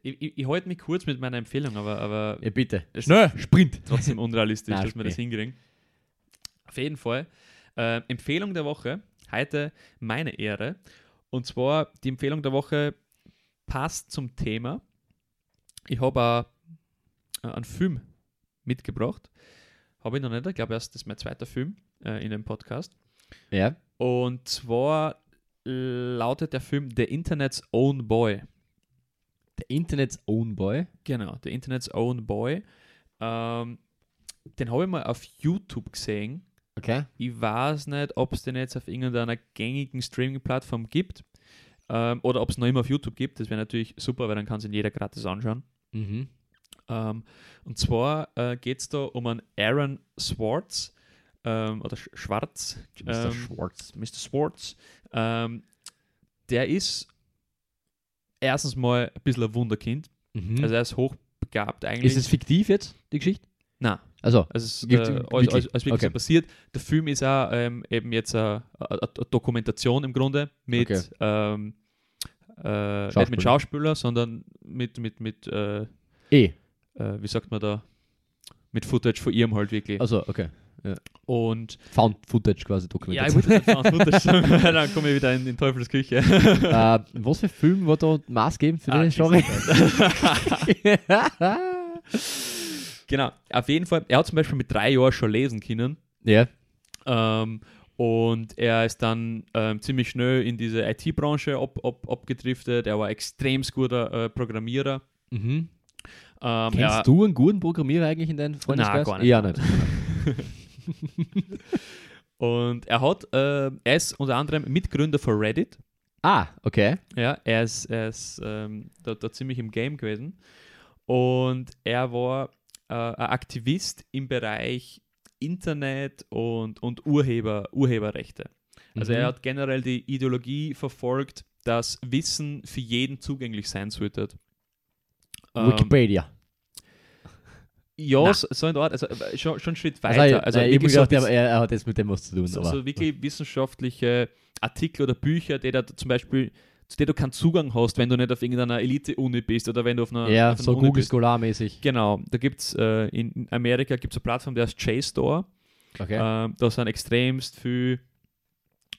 Ich, ich, ich halte mich kurz mit meiner Empfehlung, aber, aber Ja, bitte. Schnell, Sprint. trotzdem unrealistisch, Nein, dass wir das hinkriegen. Auf jeden Fall. Äh, Empfehlung der Woche. Heute meine Ehre. Und zwar die Empfehlung der Woche passt zum Thema. Ich habe äh, einen Film mitgebracht. Habe ich noch nicht. Ich glaube, erst das ist mein zweiter Film äh, in dem Podcast. Ja. Und zwar lautet der Film The Internet's Own Boy. Der Internet's Own Boy. Genau, The Internet's Own Boy. Ähm, den habe ich mal auf YouTube gesehen. Okay. Ich weiß nicht, ob es den jetzt auf irgendeiner gängigen Streaming-Plattform gibt. ähm, oder ob es noch immer auf YouTube gibt. Das wäre natürlich super, weil dann kann es ihn jeder gratis anschauen. Mhm. Ähm, und zwar äh, geht es da um einen Aaron Swartz ähm, oder Sch Schwarz. Mr. ähm, Schwartz. Mr. Swartz. Ähm, der ist erstens mal ein bisschen ein Wunderkind. Mhm. Also er ist hochbegabt eigentlich. ist es fiktiv jetzt, die Geschichte? Nein. Also, Also es ist Gibt- äh, alles, alles, alles wirklich Okay. so passiert. Der Film ist auch ähm, eben jetzt eine, eine, Dokumentation im Grunde mit Okay. ähm, äh, nicht Schauspieler. mit Schauspieler, sondern mit, mit, mit äh, eh. äh, wie sagt man da, mit Footage von ihrem halt wirklich. Also, okay. Und Found Footage quasi ja, ich nicht Found Footage dann komme ich wieder in, in Teufels Küche. äh, was für Film war da maßgebend für Ah, den Genre? genau, auf jeden Fall. Er hat zum Beispiel mit drei Jahren schon lesen können. ja. Ähm, und er ist dann ähm, ziemlich schnell in diese IT-Branche ab, ab, abgedriftet. Er war extrem guter äh, Programmierer. Mhm. Ähm, Kennst er, du einen guten Programmierer eigentlich in deinem Freundeskreis? gar nicht. Ja, nicht. Und er hat, äh, er ist unter anderem Mitgründer von Reddit. ah, okay. Ja, er ist, er ist ähm, da, da ziemlich im Game gewesen. Und er war äh, ein Aktivist im Bereich Internet und, und Urheber, Urheberrechte. Also Mhm. er hat generell die Ideologie verfolgt, dass Wissen für jeden zugänglich sein sollte. Ähm, Wikipedia. ja, Na. so, so in Art, also äh, schon, schon einen Schritt Also, weiter. Also, nein, ich hab mir wirklich so, gedacht, bis- er, er hat jetzt mit dem was zu tun. so, aber, so wirklich wissenschaftliche Artikel oder Bücher, die da zum Beispiel, zu denen du keinen Zugang hast, wenn du nicht auf irgendeiner Elite-Uni bist oder wenn du auf einer, ja, auf einer so Uni Google bist. Scholar mäßig. Genau, da gibt es äh, in in Amerika gibt's eine Plattform, die heißt JSTOR. Okay. Ähm, da sind extremst viel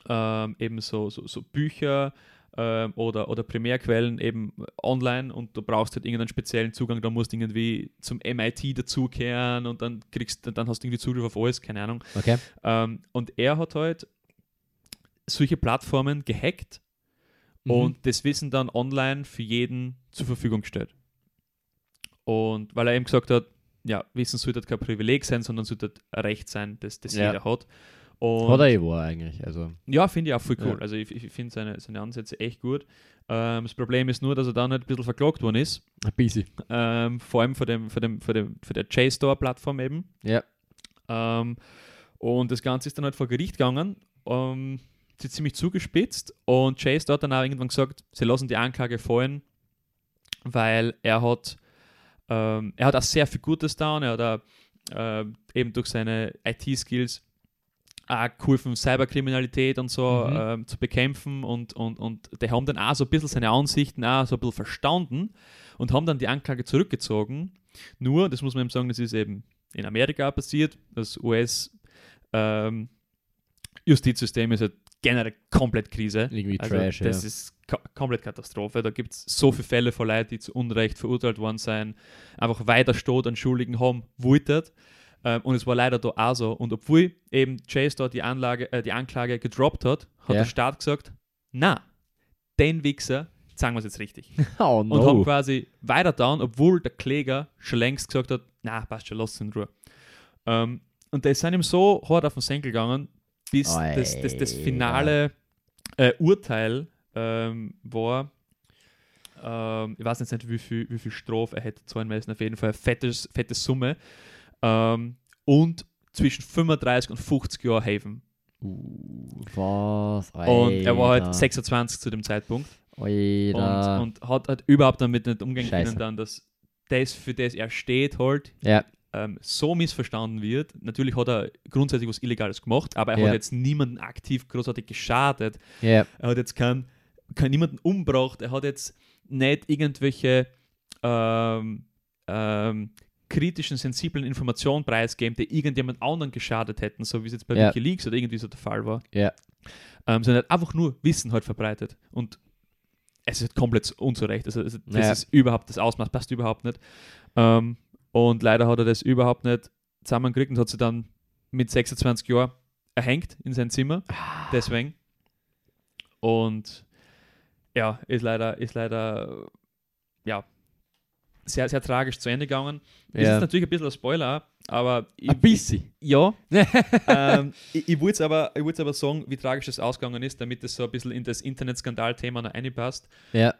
ähm, eben so, so, so Bücher ähm, oder, oder Primärquellen eben online und du brauchst halt irgendeinen speziellen Zugang, da musst du irgendwie zum MIT dazukehren und dann kriegst dann hast du irgendwie Zugriff auf alles, keine Ahnung. okay. Ähm, und er hat halt solche Plattformen gehackt Mhm. und das Wissen dann online für jeden zur Verfügung gestellt. Und weil er eben gesagt hat, ja, Wissen sollte kein Privileg sein, sondern sollte ein Recht sein, das, das Ja. jeder hat. Und Hat er eh war eigentlich. Also, ja, finde ich auch voll cool. Ja. Also ich, ich finde seine, seine Ansätze echt gut. Ähm, das Problem ist nur, dass er da nicht ein bisschen verklagt worden ist. ein bisschen. Ähm, vor allem von, dem, von, dem, von, dem, von der JSTOR-Plattform eben. Ja. Ähm, und das Ganze ist dann halt vor Gericht gegangen. Sie ziemlich zugespitzt und Chase hat dann auch irgendwann gesagt, sie lassen die Anklage fallen, weil er hat, ähm, er hat auch sehr viel Gutes da er hat auch, äh, eben durch seine IT-Skills auch geholfen, Cyberkriminalität und so Mhm. ähm, zu bekämpfen und, und, und die haben dann auch so ein bisschen seine Ansichten auch so ein bisschen verstanden und haben dann die Anklage zurückgezogen. Nur, das muss man eben sagen, das ist eben in Amerika passiert, das US ähm, Justizsystem ist halt generell komplett Krise. Irgendwie Also Trash, das ja. ist ko komplett Katastrophe. Da gibt es so viele Fälle von Leuten, die zu Unrecht verurteilt worden sind, einfach weiter Stot an Schuldigen haben wollten. Ähm, und es war leider da auch so. Und obwohl eben Chase dort die, Anlage, äh, die Anklage gedroppt hat, hat Ja. der Staat gesagt, na, den Wichser, sagen wir es jetzt richtig. Oh Und haben no. quasi weiter down, obwohl der Kläger schon längst gesagt hat, na, passt schon, lass in Ruhe. Ähm, und die sind ihm so hart auf den Senkel gegangen, bis das, das, das Alter. finale äh, Urteil ähm, war, ähm, ich weiß jetzt nicht, wie viel, wie viel Strafe er hätte zahlen müssen, auf jeden Fall eine fettes, fette Summe. Ähm, und zwischen 35 und 50 Jahre Haven. Uh, was? Und er war Alter. halt 26 zu dem Zeitpunkt. Alter. Und, und hat halt überhaupt damit nicht umgehen Scheiße. können, dann, dass das, für das er steht, halt ja, ähm, so missverstanden wird. Natürlich hat er grundsätzlich was Illegales gemacht, aber er Ja. hat jetzt niemanden aktiv großartig geschadet. ja. Er hat jetzt keinen kein niemanden umgebracht. Er hat jetzt nicht irgendwelche ähm, ähm, kritischen, sensiblen Informationen preisgegeben, die irgendjemand anderen geschadet hätten, so wie es jetzt bei Ja. Wikileaks oder irgendwie so der Fall war. Ja. Ähm, sondern er hat einfach nur Wissen halt verbreitet. Und es ist komplett unzurecht. Also, also das Ja. ist überhaupt, das Ausmaß passt überhaupt nicht. Ähm, und leider hat er das überhaupt nicht zusammengekriegt und hat sie dann mit 26 Jahren erhängt in sein Zimmer. Deswegen. Und ja, ist leider, ist leider, ja, sehr, sehr tragisch zu Ende gegangen. Ja. ist natürlich ein bisschen ein Spoiler, aber ich, Ein bisschen. ja. ähm, ich ich würde es aber, ich aber sagen, wie tragisch das ausgegangen ist, damit es so ein bisschen in das Internetskandal-Thema noch reinpasst. Ja.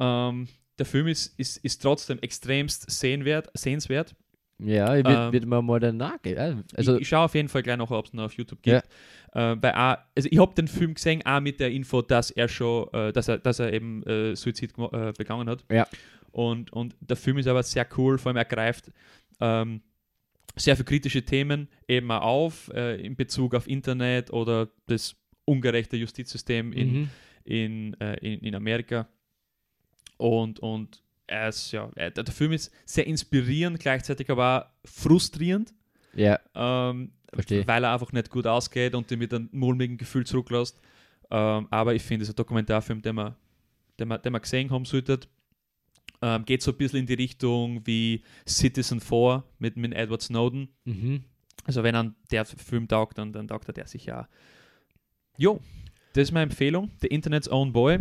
Ähm, der Film ist, ist, ist trotzdem extremst sehenswert. sehenswert. Ja, ich wird, Ähm, wird mir mal dann nachgehen. Also, ich, ich schaue auf jeden Fall gleich noch, ob es noch auf YouTube gibt. Äh, bei auch, also ich habe den Film gesehen, auch mit der Info, dass er schon, äh, dass er, dass er eben äh, Suizid äh, begangen hat. Ja. Und, und der Film ist aber sehr cool, vor allem er greift ähm, sehr viele kritische Themen eben auch auf, äh, in Bezug auf Internet oder das ungerechte Justizsystem in, mhm. in, äh, in, in Amerika. Und, und er ist, ja, der, Film ist sehr inspirierend, gleichzeitig aber auch frustrierend, Ja, ähm, weil er einfach nicht gut ausgeht und dir mit einem mulmigen Gefühl zurücklässt. Ähm, aber ich finde, es ist ein Dokumentarfilm, den man, den man, den man gesehen haben sollte. Ähm, geht so ein bisschen in die Richtung wie Citizen 4 mit, mit Edward Snowden. mhm. Also wenn an der Film taugt, dann, dann taugt er der sicher auch. Jo, das ist meine Empfehlung. The Internet's Own Boy.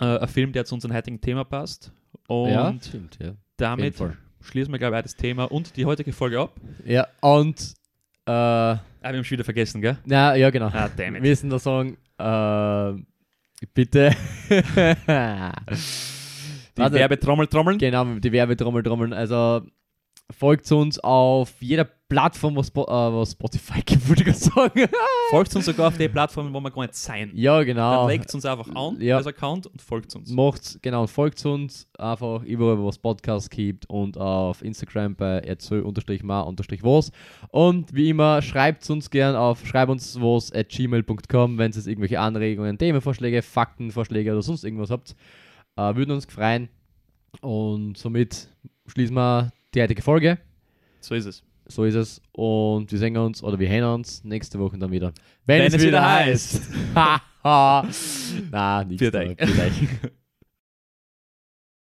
Äh, ein Film, der zu unserem heutigen Thema passt. Und ja, stimmt, ja. damit schließen wir, glaube ich, das Thema und die heutige Folge ab. Ja, und, äh, Ah, wir haben schon wieder vergessen, gell? na, ja, genau. Ah, damn Wir it. müssen da sagen, äh, bitte. Die Warte. Werbetrommel trommeln. Genau, die Werbetrommel trommeln. Also folgt uns auf jeder Plattform, was, Spo äh, was Spotify gibt, würde ich sagen. Folgt uns sogar auf die Plattformen, wo wir gar nicht sein. ja, Dann genau. legt uns einfach an, Ja. das Account, und folgt uns. Macht's, genau, folgt uns einfach überall, wo es Podcasts gibt und auf Instagram bei erzähl-ma-was. Und wie immer, schreibt uns gern auf schreib uns was at gmail.com, wenn ihr irgendwelche Anregungen, Themenvorschläge, Faktenvorschläge oder sonst irgendwas habt. Äh, würden uns freuen. Und somit schließen wir die heutige Folge. So ist es. So ist es. Und wir sehen uns oder wir hören uns nächste Woche dann wieder. Wenn es wieder heißt. Haha. Na, nicht. Viert euch. Viert euch.